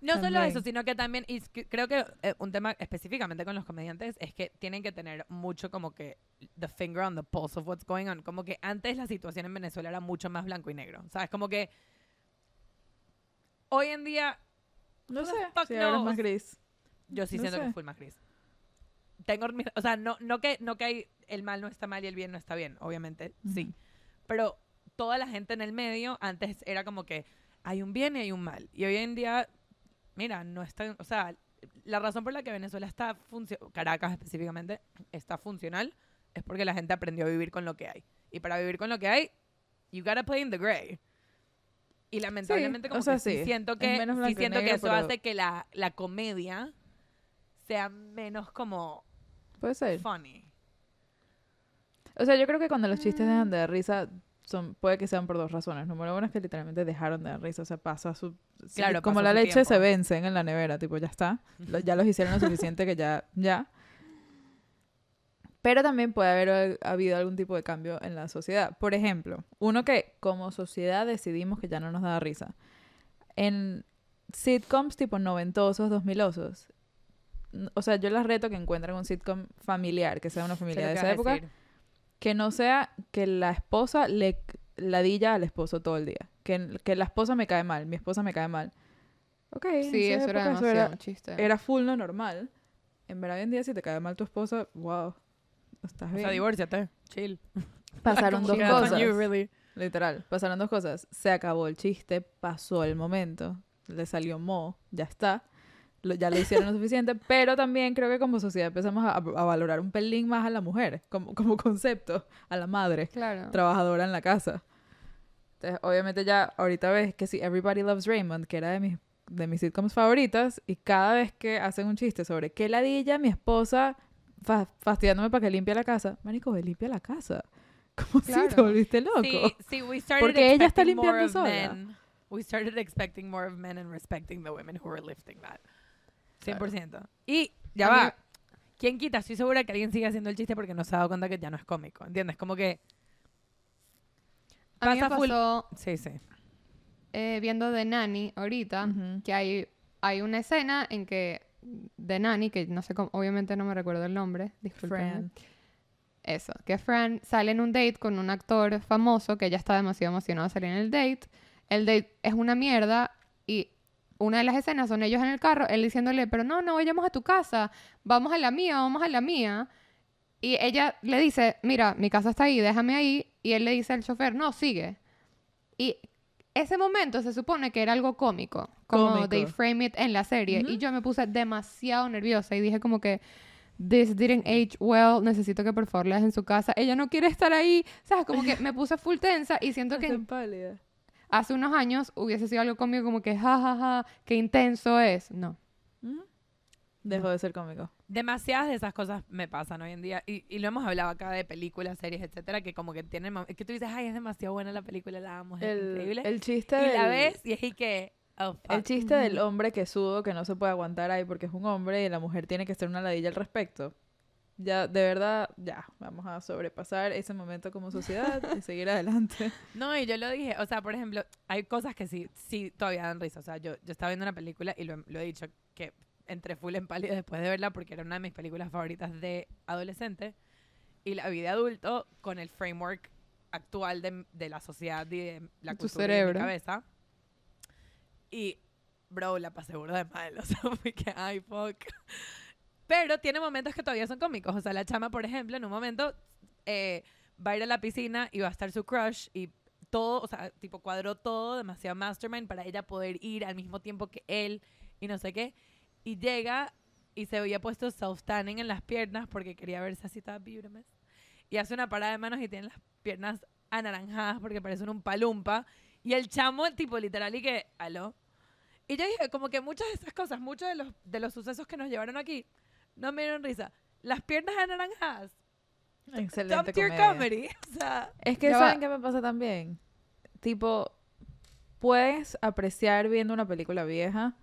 No solo También. eso, sino que también, y es que creo que eh, un tema específicamente con los comediantes es que tienen que tener mucho como que the finger on the pulse of what's going on. Como que antes la situación en Venezuela era mucho más blanco y negro. ¿Sabes? Como que hoy en día No the sé, si ahora es más gris. yo sí No siento que sé. fue más gris. Tengo, o sea, no, no que, no que hay- el mal no está mal y el bien no está bien, obviamente, sí. Pero toda la gente en el medio antes era como que hay un bien y hay un mal. Y hoy en día, mira, no está, o sea, la razón por la que Venezuela está funcional, Caracas específicamente, está funcional, es porque la gente aprendió a vivir con lo que hay. Y para vivir con lo que hay, you gotta play in the gray. Y lamentablemente, como o sea, que sí sí, siento que, sí siento que eso pero- hace que la, la comedia sea menos como Puede ser. funny. O sea, yo creo que cuando los chistes dejan de dar risa, son, puede que sean por dos razones. Número uno es que literalmente dejaron de dar risa. O sea, pasa su... Claro, como la leche se vencen en la nevera, tipo, ya está. Lo- ya los hicieron lo [laughs] suficiente que ya, ya. Pero también puede haber eh, habido algún tipo de cambio en la sociedad. Por ejemplo, uno que como sociedad decidimos que ya no nos da risa. En sitcoms tipo noventosos, dos milosos. O sea, yo las reto que encuentren un sitcom familiar, que sea una familia de esa época, decir. que no sea que la esposa le ladilla al esposo todo el día. Que, que la esposa me cae mal, mi esposa me cae mal. Ok, Sí, eso era época eso demasiado era, un chiste. era full no normal. En verdad, hoy en día, si te cae mal tu esposa, wow, estás O bien. sea, divórciate. Chill. [laughs] Pasaron dos cosas. you, really. Literal, pasaron dos cosas. Se acabó el chiste, pasó el momento, le salió mo, ya está. lo- ya lo hicieron lo suficiente, [laughs] pero también creo que como sociedad empezamos a, a valorar un pelín más a la mujer, como, como concepto, a la madre Claro. trabajadora en la casa. Entonces, obviamente ya ahorita ves que sí, Everybody Loves Raymond, que era de mis, de mis sitcoms favoritas, y cada vez que hacen un chiste sobre qué ladilla mi esposa fa- fastidiándome para que limpie la casa, marico, ve, limpia la casa. [laughs] ¿Cómo si te Claro. volviste loco? Sí, sí, we started Porque ella está expecting more limpiando of sola. men. We started expecting more of men and respecting the women who were lifting that. 100%. Y ya A mí- va. ¿Quién quita? Estoy segura que alguien sigue haciendo el chiste porque no se ha dado cuenta que ya no es cómico. ¿Entiendes? Como que. A mí me pasa full- pasó Sí, sí. eh, viendo The Nanny ahorita Ujú. que hay, hay una escena en que The Nanny, que no sé cómo, obviamente no me recuerdo el nombre, disculpen. Eso, que Fran sale en un date con un actor famoso que ella está demasiado emocionado de salir en el date. El date es una mierda y una de las escenas son ellos en el carro, él diciéndole, pero no, no vayamos a tu casa, vamos a la mía, vamos a la mía. Y ella le dice, mira, mi casa está ahí, déjame ahí. Y él le dice al chofer, no, sigue. Y ese momento se supone que era algo cómico, como Cómico. they frame it en la serie. Y yo me puse demasiado nerviosa y dije como que, this didn't age well, necesito que por favor la en su casa. Ella no quiere estar ahí, ¿sabes? Como que me puse full tensa y siento [laughs] que pálida. hace unos años hubiese sido algo conmigo como que, ja, ja, ja, qué intenso es. No. Dejó de ser cómico. Demasiadas de esas cosas me pasan hoy en día. Y, y lo hemos hablado acá de películas, series, etcétera, que como que tienen. Que tú dices, ay, es demasiado buena la película, la amo, es El, increíble. el chiste y la del- ves y es y que. Oh. El chiste del hombre que sudo, que no se puede aguantar ahí porque es un hombre y la mujer tiene que ser una ladilla al respecto. Ya, de verdad, ya, vamos a sobrepasar ese momento como sociedad y seguir adelante. [laughs] No, y yo lo dije, o sea, por ejemplo, hay cosas que sí, sí todavía dan risa. O sea, yo, yo estaba viendo una película y lo, lo he dicho que entré full en pálido después de verla porque era una de mis películas favoritas de adolescente. Y la vi de adulto con el framework actual de, de la sociedad y de la Tu cultura y de mi cerebro. cabeza. Y, bro, la pasé burda de mal. [laughs] O sea, fue que, ay, fuck. Pero tiene momentos que todavía son cómicos. O sea, la chama, por ejemplo, en un momento eh, va a ir a la piscina y va a estar su crush y todo, o sea, tipo cuadró todo demasiado mastermind para ella poder ir al mismo tiempo que él y no sé qué. Y llega y se había puesto self-tanning en las piernas porque quería verse así toda beautiful. Y hace una parada de manos y tiene las piernas anaranjadas porque parecen un palumpa. Y el chamo, tipo, literal, y que, aló. Y yo dije, como que muchas de esas cosas, muchos de los, de los sucesos que nos llevaron aquí, no me dieron risa. Las piernas anaranjadas. Excelente Top tier comedy. [laughs] O sea, Es que ¿saben va. qué me pasa también? Tipo, puedes apreciar viendo una película vieja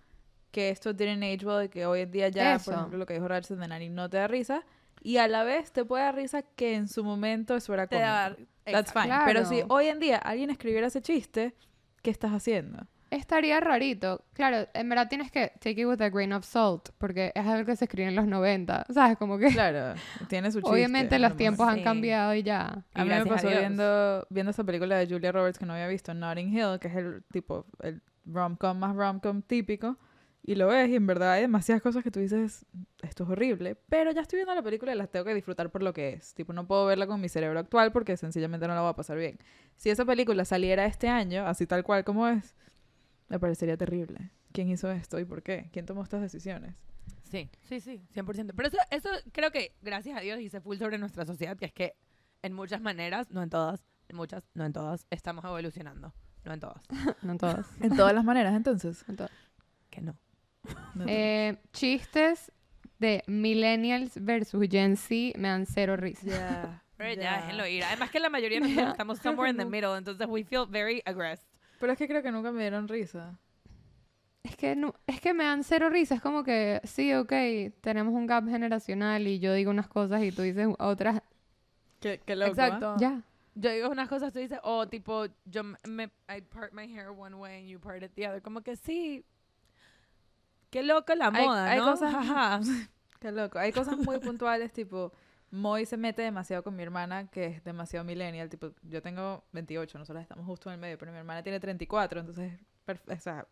que esto didn't age well y que hoy en día ya, Eso. por ejemplo, lo que dijo Rarsen de Nani no te da risa. Y a la vez te puede dar risa que en su momento eso era cómico. da... That's fine. Pero si Claro. hoy en día alguien escribiera ese chiste, ¿qué estás haciendo? Estaría rarito. Claro, en verdad tienes que take it with a grain of salt, porque es algo que se escribió en los 90. ¿Sabes? Como que Claro, tiene su chiste. obviamente los tiempos han Sí. cambiado y ya. A Y mí me a pasó viendo, viendo esta película de Julia Roberts que no había visto, Notting Hill, que es el tipo, el rom-com más rom-com típico. Y lo ves y en verdad hay demasiadas cosas que tú dices, esto es horrible. Pero ya estoy viendo la película y las tengo que disfrutar por lo que es. Tipo, no puedo verla con mi cerebro actual porque sencillamente no la voy a pasar bien. Si esa película saliera este año, así tal cual como es, me parecería terrible. ¿Quién hizo esto y por qué? ¿Quién tomó estas decisiones? Sí, sí, sí, 100%. Pero eso, eso creo que, gracias a Dios, dice full sobre nuestra sociedad, que es que en muchas maneras, no en todas, en muchas, no en todas, estamos evolucionando. No en todas. [laughs] No todas. En todas las maneras, entonces. todas. Que no. No- Eh, chistes de millennials versus Gen Z me dan cero risa. Ya, [laughs] Pero ya, ya. déjenlo ir. Además que la mayoría de [laughs] nosotros estamos somewhere in the middle, entonces we feel very aggressed. Pero es que creo que nunca me dieron risa. Es que, no, es que me dan cero risa. Es como que, sí, ok, tenemos un gap generacional y yo digo unas cosas y tú dices otras. Qué, qué loco, ¿ah? Exacto. Ya. Yo digo unas cosas, tú dices, oh, tipo, yo me, I part my hair one way and you part it the other. Como que sí. Qué loco la Hay- moda, hay ¿no? cosas- [laughs] Ajá. Qué loco. Hay cosas muy puntuales, tipo, Moy se mete demasiado con mi hermana, que es demasiado millennial. Tipo, yo tengo 28, nosotros estamos justo en el medio, pero mi hermana tiene 34, entonces, o sea,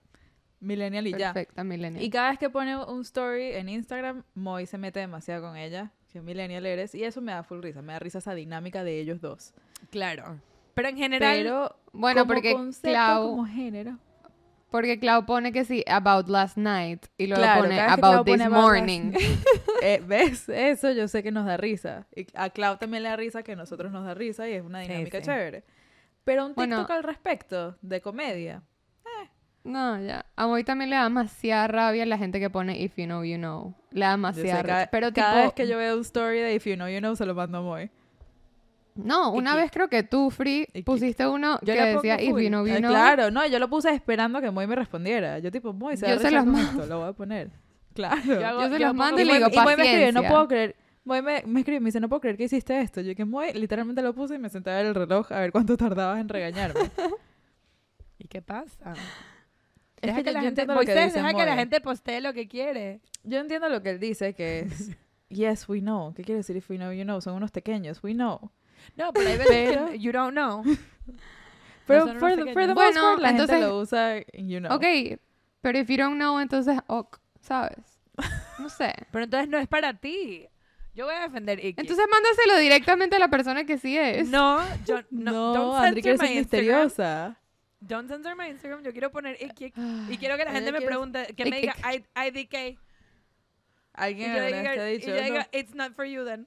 millennial y ya. Perfecta, millennial. Y cada vez que pone un story en Instagram, Moy se mete demasiado con ella, que millennial eres, y eso me da full risa. Me da risa esa dinámica de ellos dos. Claro. Pero en general, Pero, bueno, como porque concepto, Clau, como género. Porque Clau pone que sí, about last night. Y luego Claro, pone about Clau this pone about last morning. [laughs] Eh, ¿Ves? Eso yo sé que nos da risa. Y a Clau también le da risa que a nosotros nos da risa y es una dinámica sí. chévere. Pero un Bueno. TikTok al respecto de comedia. No, ya. A Moy también le da demasiada rabia la gente que pone if you know, you know. Le da demasiada cada, rabia. Pero cada tipo, vez que yo veo un story de If You Know You Know, se lo mando a Moy. No, una vez creo que tú, Free, pusiste uno Yo que decía know, you Eh, know. Claro, no, yo lo puse esperando que Moy me respondiera. Yo tipo, Moy, se Yo se los mando. lo voy a poner. [laughs] Claro. Yo hago- Yo se yo los mando y le digo, Moy me escribe, no puedo creer. Moy me, me escribe, me dice, no puedo creer que hiciste esto. Yo que Moy, literalmente lo puse y me senté a ver el reloj a ver cuánto tardabas en regañarme. [laughs] ¿Y qué pasa? [laughs] Es Deja que la gente, que Moisés, dice deja que la gente postee lo que quiere. Yo entiendo lo que él dice, que es yes, we know. ¿Qué quiere decir if we know, you know? Son unos pequeños, we know. No, pero hay veces Pero- que you don't know. [laughs] Pero unos for, the, for the Bueno, most part, la entonces- gente lo usa you know. Ok, pero if you don't know, entonces, ok, ¿sabes? No sé. [laughs] Pero entonces no es para ti. Yo voy a defender Iki. Entonces mándaselo directamente a la persona que sí es. no, yo [laughs] no, No, don't Andri quiere censor ser my Instagram. misteriosa. Don't censor my Instagram. Yo quiero poner Iki Ay, y quiero que la gente me pregunte, que me diga I- IDK. Alguien y dicho, yo no. diga, it's not for you then.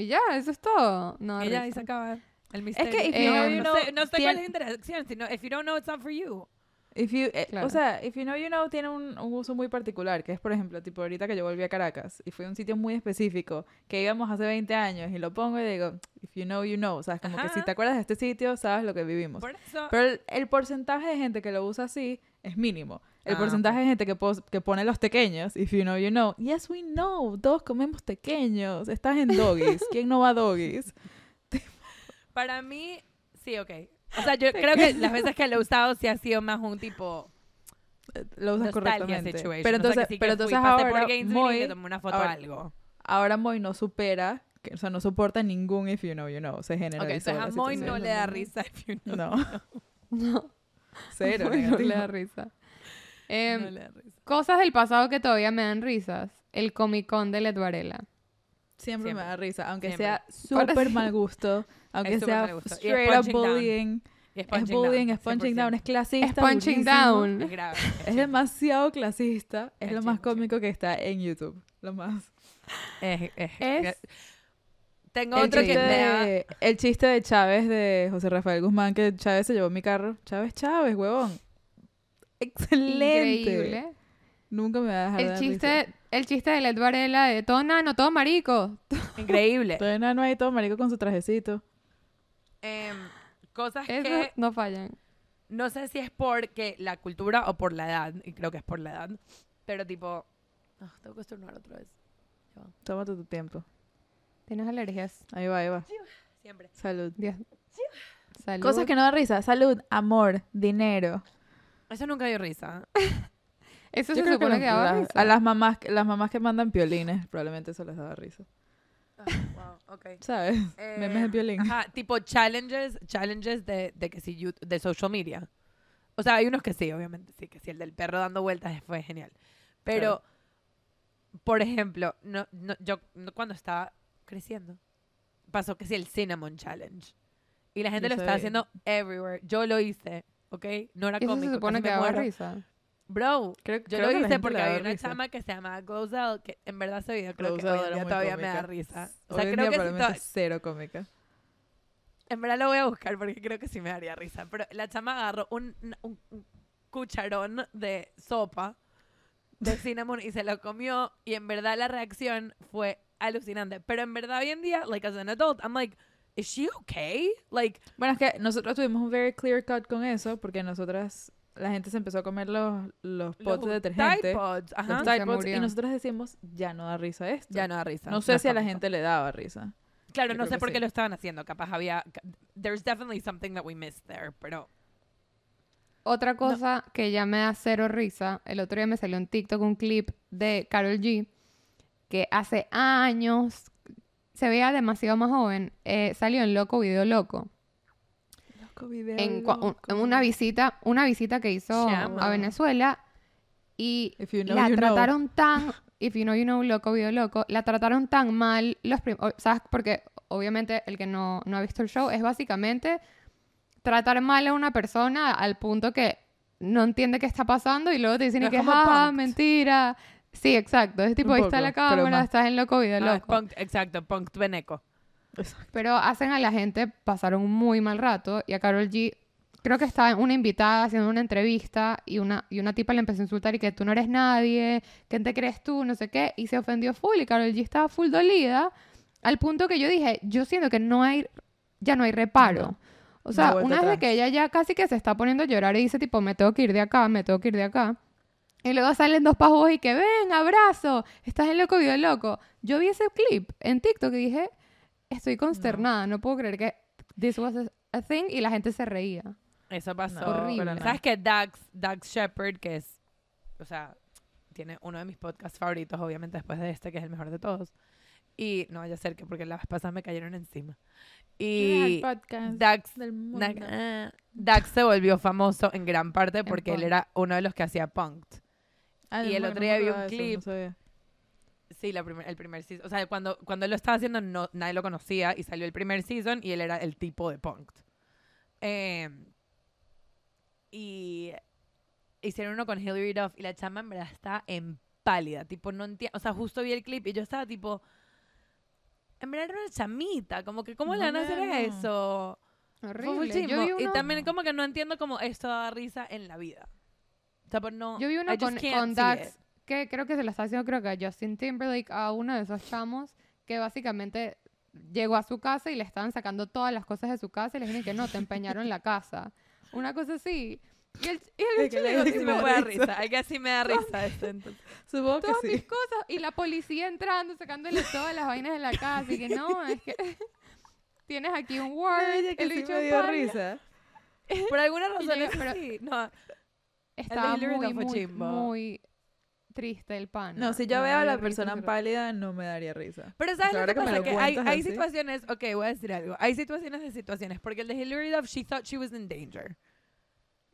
Y ya, eso es todo. No, y ya, ahí se acaba el misterio. que if you know, no, sé, no sé cuál es la interacción, sino if you don't know, it's not for you. If you, eh, Claro. O sea, if you know, you know tiene un, un uso muy particular, que es, por ejemplo, tipo ahorita que yo volví a Caracas y fui a un sitio muy específico que íbamos hace 20 años y lo pongo y digo, if you know, you know. O sea, es como que si Ajá. te acuerdas de este sitio, sabes lo que vivimos. Por eso, Pero el, el porcentaje de gente que lo usa así es mínimo. El Ah, porcentaje de gente que, pos- que pone los pequeños, if you know, you know. Yes, we know. Todos comemos pequeños. Estás en doggies. ¿Quién no va a doggies? [laughs] para mí, sí, ok. O sea, yo creo que las veces que lo he usado sí ha sido más un tipo Lo usas correctamente. situation. Pero O sea, que entonces, sí que pero entonces ahora Moy, le una foto ahora- algo. ahora Moy no supera, que, o sea, no soporta ningún if you know, you know. Se Ok, generalizó entonces a Moy no le da risa if you know. No, No, [laughs] cero. [laughs] no le negativo. da risa. Em, No le da risa. Cosas del pasado que todavía me dan risas. El Comic Con de Led Varela. Siempre, me da risa, aunque Siempre. sea súper mal gusto, aunque Es sea straight up bullying. Es punching bullying, down, es punching down, es 100%. clasista. Es punching down. Es grave. Es demasiado clasista. Es Es lo más cómico que está en YouTube. Lo más. Es, Tengo El otro que de, el chiste de Chávez de José Rafael Guzmán, que Chávez se llevó mi carro. Chávez, Chávez, huevón. Excelente. Increíble. Nunca me va a dejar El de chiste, el chiste de Led Varela de todo nano, todo marico. Increíble. Todavía no hay todo marico con su trajecito. Em, cosas Eso que no fallan. no sé si es porque la cultura o por la edad, y creo que es por la edad, pero tipo... Ah, tengo que estornudar otra vez. Tómate tu tiempo. Tienes alergias. Ahí va, ahí va. Siempre. Salud. Dios. Salud. Cosas que no dan risa. Salud, amor, dinero. Eso nunca dio risa. [laughs] Eso Yo se creo supone que, los- daba las- risa. a las mamás, las mamás que mandan piolines, probablemente eso les daba risa. Ah, wow, ok. ¿Sabes? Memes de Eh, piolín. Ajá, tipo challenges, challenges de, de que si you- de social media. O sea, hay unos que sí, obviamente, sí, que sí, el del perro dando vueltas fue genial. Pero, por ejemplo, no, no, yo no- cuando estaba creciendo, pasó que sí el Cinnamon Challenge. Y la gente Yo lo estaba haciendo everywhere. Yo lo hice, ¿ok? No era Eso cómico. se supone que me daba risa. Bro, Creo, yo creo lo que la hice gente porque le daba había una risa. chama que se llamaba Glozell, que en verdad ese video creo que Glozell hoy en era día muy todavía me da cómica. risa. O Hoy sea, en creo día que si probablemente to- cero cómica. En verdad lo voy a buscar porque creo que sí me daría risa. Pero la chama agarró un, un- un cucharón de sopa de [laughs] cinnamon y se lo comió. Y en verdad la reacción fue alucinante. Pero en verdad hoy en día, like as an adult, I'm like, is she okay? Like, Bueno, es que nosotros tuvimos un very clear cut con eso, porque nosotras, la gente se empezó a comer los, los pots de los detergente. Tide Pods, ajá. Los Tide Pods, y nosotros decimos, ya no da risa esto. Ya no da risa. No sé si a la gente le daba risa. Claro, Yo no sé por qué sí. lo estaban haciendo. Capaz había. There's definitely something that we missed there. Pero. Otra cosa que ya me da cero risa, el otro día me salió en TikTok un clip de Carol G que hace años se veía demasiado más joven, eh, salió en Loco Video Loco. En, cua- un- en una visita, una visita que hizo Chama. a Venezuela y If you know, la you know. trataron tan, if you know, you know, loco, video loco, la trataron tan mal los o- ¿sabes? Porque obviamente el que no, no ha visto el show es básicamente tratar mal a una persona al punto que no entiende qué está pasando y luego te dicen y que, ah, punked". mentira. Sí, exacto. Es tipo, Un ahí está poco, la cámara, más. estás en loco video Ah, loco. punk- exacto, punk veneco. Pero hacen a la gente pasar un muy mal rato y a Carol G creo que estaba una invitada haciendo una entrevista y una, y una tipa le empezó a insultar y que tú no eres nadie, ¿quién te crees tú? No sé qué, y se ofendió full y Carol G estaba full dolida al punto que yo dije, yo siento que no hay, ya no hay reparo. O sea, No una vez de atrás. que ella ya casi que se está poniendo a llorar y dice tipo, me tengo que ir de acá, me tengo que ir de acá. Y luego salen dos pajos y que ven, abrazo, estás en loco video loco. Yo vi ese clip en TikTok y dije, estoy consternada, no, puedo creer que this was a, thing y la gente se reía. Eso pasó. No, Horrible. ¿Sabes que Dax, Dax Shepard, que es, o sea, tiene uno de mis podcasts favoritos, obviamente después de este, que es el mejor de todos. Y no vaya a ser que porque la vez pasada me cayeron encima. Y podcast Dax, del mundo. Na- Dax se volvió famoso en gran parte porque él era uno de los que hacía punked. Ah, y el no, otro no día vi un de eso, clip. no. Sí, la primer, el primer season. O sea, cuando, cuando él lo estaba haciendo, no, nadie lo conocía y salió el primer season y él era el tipo de punked. Eh, y hicieron uno con Hillary Duff y la chama en verdad está en pálida. Tipo, no entiendo. O sea, justo vi el clip y yo estaba tipo. En verdad era una chamita. Como que, ¿cómo le van a hacer No. eso? Fue Horrible. Yo vi Y uno, también como que no entiendo cómo esto da risa en la vida. O sea, pues no. yo vi uno I con, con Dax que creo que se lo está haciendo creo que a Justin Timberlake, a uno de esos chamos que básicamente llegó a su casa y le estaban sacando todas las cosas de su casa y le dijeron que no, te empeñaron la casa. Una cosa así. Y el, y el que le digo Sí tipo, me da risa. Hay que sí me da risa esto. entonces. Supongo que todas mis sí. cosas y la policía entrando, sacándole todas las vainas de la casa y que no, es que [laughs] tienes aquí un [laughs] Word, que el sí bicho me dio pala. risa. Por alguna razón llega- es pero- así. No, Estaba muy, triste el pan. No, si yo veo a la persona pálida, no me daría risa. Pero ¿sabes lo que pasa? lo Que hay, situaciones, ok, voy a decir algo. Hay situaciones de situaciones, porque el de Hillary Duff, she thought she was in danger.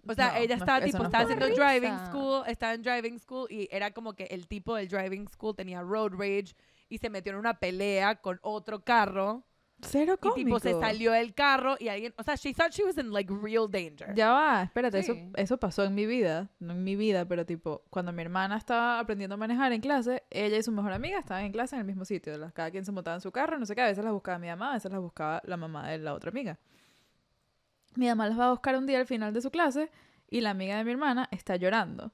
O sea, No, ella estaba tipo, no estaba haciendo risa. driving school, estaba en driving school y era como que el tipo del driving school tenía road rage y se metió en una pelea con otro carro Cero y cómico. tipo se salió del carro y alguien, o sea, she thought she was in like real danger. Ya va, espérate, eso, Sí. eso pasó en mi vida, no en mi vida, pero tipo, cuando mi hermana estaba aprendiendo a manejar en clase, ella y su mejor amiga estaban en clase en el mismo sitio, las- cada quien se montaba en su carro, no sé qué, a veces las buscaba mi mamá, a veces las buscaba la mamá de la otra amiga. Mi mamá las va a buscar un día al final de su clase y la amiga de mi hermana está llorando.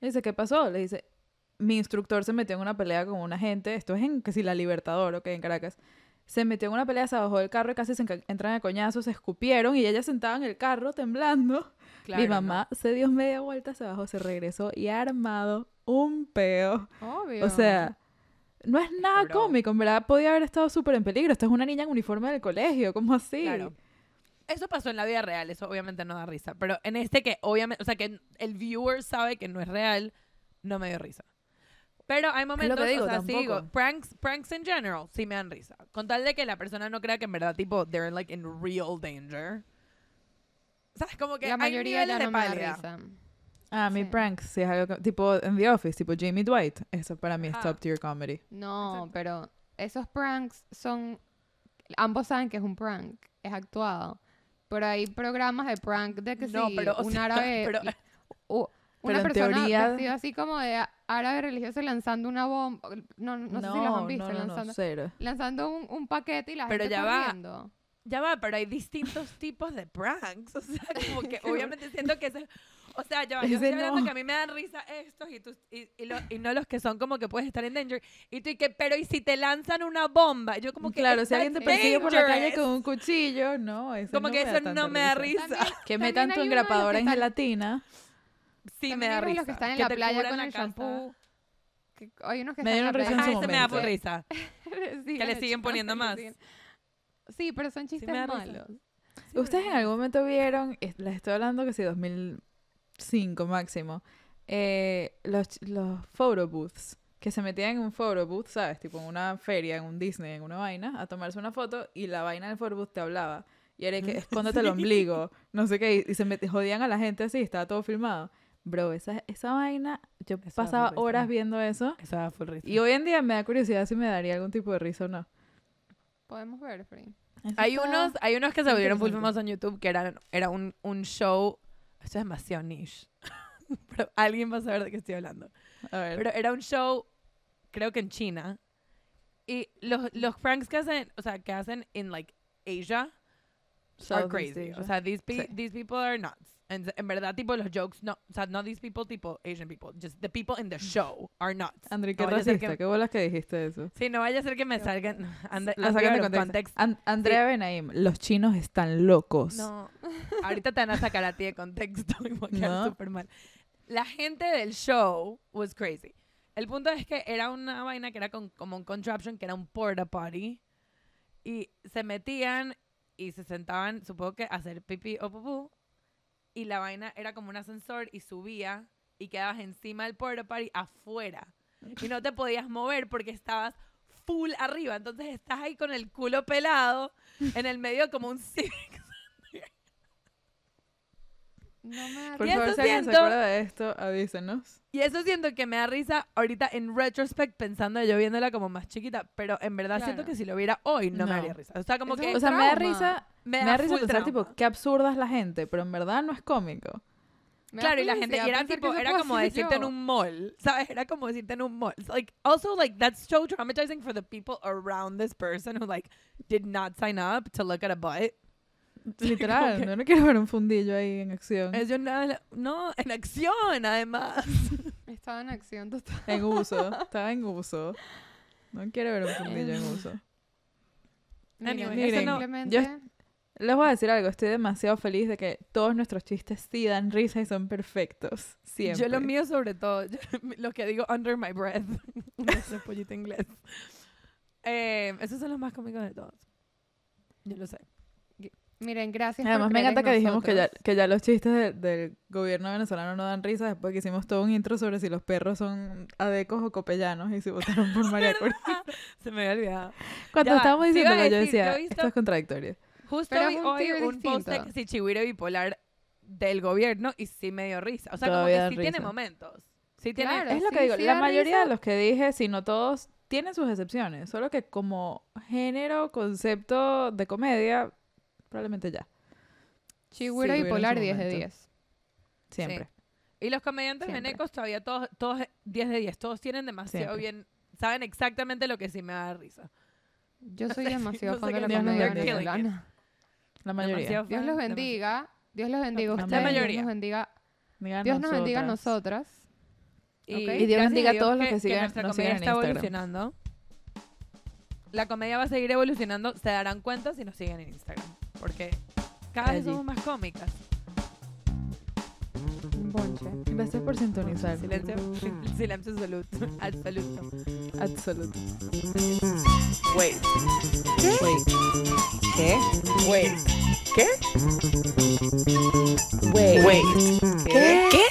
Le dice, ¿qué pasó? Le dice, mi instructor se metió en una pelea con una gente, esto es en, que si la Libertador, ok, en Caracas. Se metió en una pelea, se bajó del carro y casi se entran a coñazos, se escupieron y ella sentada en el carro temblando. Claro, Mi no. mamá se dio media vuelta, se bajó, se regresó y ha armado un peo. Obvio. O sea, no es nada Bro. cómico, en verdad podía haber estado súper en peligro. Esta es una niña en uniforme del colegio, ¿cómo así? Claro. Eso pasó en la vida real, eso obviamente no da risa. Pero en este que obviamente, o sea, que el viewer sabe que no es real, no me dio risa. Pero hay momentos, digo, o sea, sí tampoco. digo, pranks, pranks in general, sí me dan risa. Con tal de que la persona no crea que en verdad, tipo, they're like in real danger. ¿Sabes? Como que la hay mayoría niveles ya de no me da risa. Ah, mi Sí. pranks, sí, es algo que- tipo en The Office, tipo Jamie Dwight. Eso para mí es Ajá. top tier comedy. No, Exacto. pero esos pranks son... Ambos saben que es un prank, es actuado. Pero hay programas de prank de que No, sí, pero, o un sea, árabe... [laughs] pero- una Pero persona teoría- vestida así como de árabe religioso lanzando una bomba. No, no, sé si los han visto. no, no, no, lanzando, cero. lanzando un, un paquete y la Pero gente ya va. corriendo. Ya va, pero hay distintos [laughs] tipos de pranks. [laughs] O sea, como que [laughs] obviamente siento que ese... O sea, ya va, yo estoy hablando no. que a mí me dan risa estos y, tú, y, y, lo- y no los que son como que puedes estar en danger. Y tú y que, pero ¿y si te lanzan una bomba? Yo como que... Claro, si alguien te "That's persigue por la calle dangerous". con un cuchillo, no, eso Como no que eso no me da risa. También- Que metan tu engrapadora en están- Sí, me da hay risa. los que están en Que la te playa cubran con la el casa. shampoo. Que hay unos que Me están en la una risa en playa. su ese me da momento. por risa. [laughs] Sí, Que le siguen [laughs] poniendo que más. siguen- Sí, pero son chistes me da risa. malos. ¿Ustedes en algún momento vieron, es- les estoy hablando que sí, 2005 máximo, eh, los, los photo booths, que se metían en un photo booth, ¿sabes? Tipo en una feria, en un Disney, en una vaina, a tomarse una foto y la vaina del photo booth te hablaba. Y era que escóndete [laughs] el ombligo, no sé qué, y, y se met- jodían a la gente así, estaba todo filmado. Bro, esa, esa vaina, yo pasaba horas viendo eso. Eso da full risa. Y hoy en día me da curiosidad si me daría algún tipo de risa o no. Podemos ver, Free. Hay unos, hay unos que se volvieron full interesante. famosos en YouTube que eran, era un, un show, Esto es demasiado niche. [laughs] Pero alguien va a saber de qué estoy hablando. A ver. Pero era un show, creo que en China. Y los, los pranks que hacen, o sea, que hacen en, like, Asia, are Southeast crazy. Asia. O sea, these, pe- Sí. these people are nuts. En, en verdad, tipo, los jokes, no, o sea, no these people, tipo Asian people. Just the people in the show are nuts. Andri, qué No racista. que- Qué bolas que dijiste eso. Sí, no vaya a ser que me salgan. [laughs] Ande, sacan de contexto. context. An- Andrea Benaim, los chinos están locos. No. [laughs] Ahorita te van a sacar a ti de contexto y voy a quedar No. súper mal. La gente del show was crazy. El punto es que era una vaina que era con- como un contraption, que era un porta potty. Y se metían y se sentaban, supongo que a hacer pipí o pupú. Y la vaina era como un ascensor y subía y quedabas encima del porta potty afuera. Y no te podías mover porque estabas full arriba. Entonces estás ahí con el culo pelado en el medio como un. [laughs] No me da Por favor, si alguien se siento- acuerda de esto, avísenos. Y eso siento que me da risa ahorita en retrospect pensando yo viéndola como más chiquita, pero en verdad siento Claro. que si lo viera hoy no, me No. daría risa. O sea, como Eso que es O sea, me da risa, me me da, da risa pensar, trauma. tipo, qué absurda es la gente, pero en verdad no es cómico. Me da Claro, y la gente, y era tipo, era como decirte en yo. un mall, ¿sabes? Era como decirte en un mall. It's like, also, like, that's so traumatizing for the people around this person who, like, did not sign up to look at a butt. Literal, que- no, no quiero ver un fundillo ahí en acción. Es yo nada- no, en acción, además. [laughs] Estaba en acción total. En uso, [laughs] estaba en uso. No quiero ver un fundillo en uso. Anyway, Miren, no- simplemente yo- Les voy a decir algo, estoy demasiado feliz de que todos nuestros chistes sí dan risa y son perfectos. Siempre. Yo lo mío sobre todo, yo- [laughs] lo que digo under my breath, sé pollito inglés. Eh, esos son los más cómicos de todos. Yo lo sé. Miren, gracias Además, por me encanta en que dijimos que ya, que ya los chistes de- del gobierno venezolano no dan risa después que hicimos todo un intro sobre si los perros son adecos o copellanos y si votaron por [laughs] María Corina. Se me había olvidado. Cuando Ya estábamos a diciéndolo, yo decía, visto- esto es contradictorio. Justo vi un hoy un post de distinto. que si Chihuire bipolar del gobierno y sí me dio risa. O sea, Todavía como que sí tiene momentos. Sí tiene... Claro. Es lo sí, que digo, sí la mayoría de los que dije, si no todos, tienen sus excepciones. Solo que como género, concepto de comedia, probablemente ya. Chihuahua Sí, y Polar tuvieron 10 su de momento. 10. Siempre. Y los comediantes Siempre. venecos todavía todos, todos 10 de 10. Todos tienen demasiado Siempre. bien... Saben exactamente lo que sí me da risa. Yo soy demasiado fan de la comedia venezolana. Mayoría. Dios los bendiga. Dios los bendiga a La ustedes. mayoría. Dios nos bendiga. Dios nos bendiga a nosotras. Y, Ok. Y Dios bendiga a todos los que sigan- nuestra nos comedia sigan en está Instagram. evolucionando. La comedia va a seguir evolucionando. Se darán cuenta si nos siguen en Instagram. Porque cada vez Allí. somos más cómicas. Un bonche. Gracias por sintonizar. Silencio. Silencio [laughs] absoluto. Absoluto. Absoluto. Wait. Wait. ¿Qué? Wait. ¿Qué? Wait. Wait. ¿Qué? ¿Qué?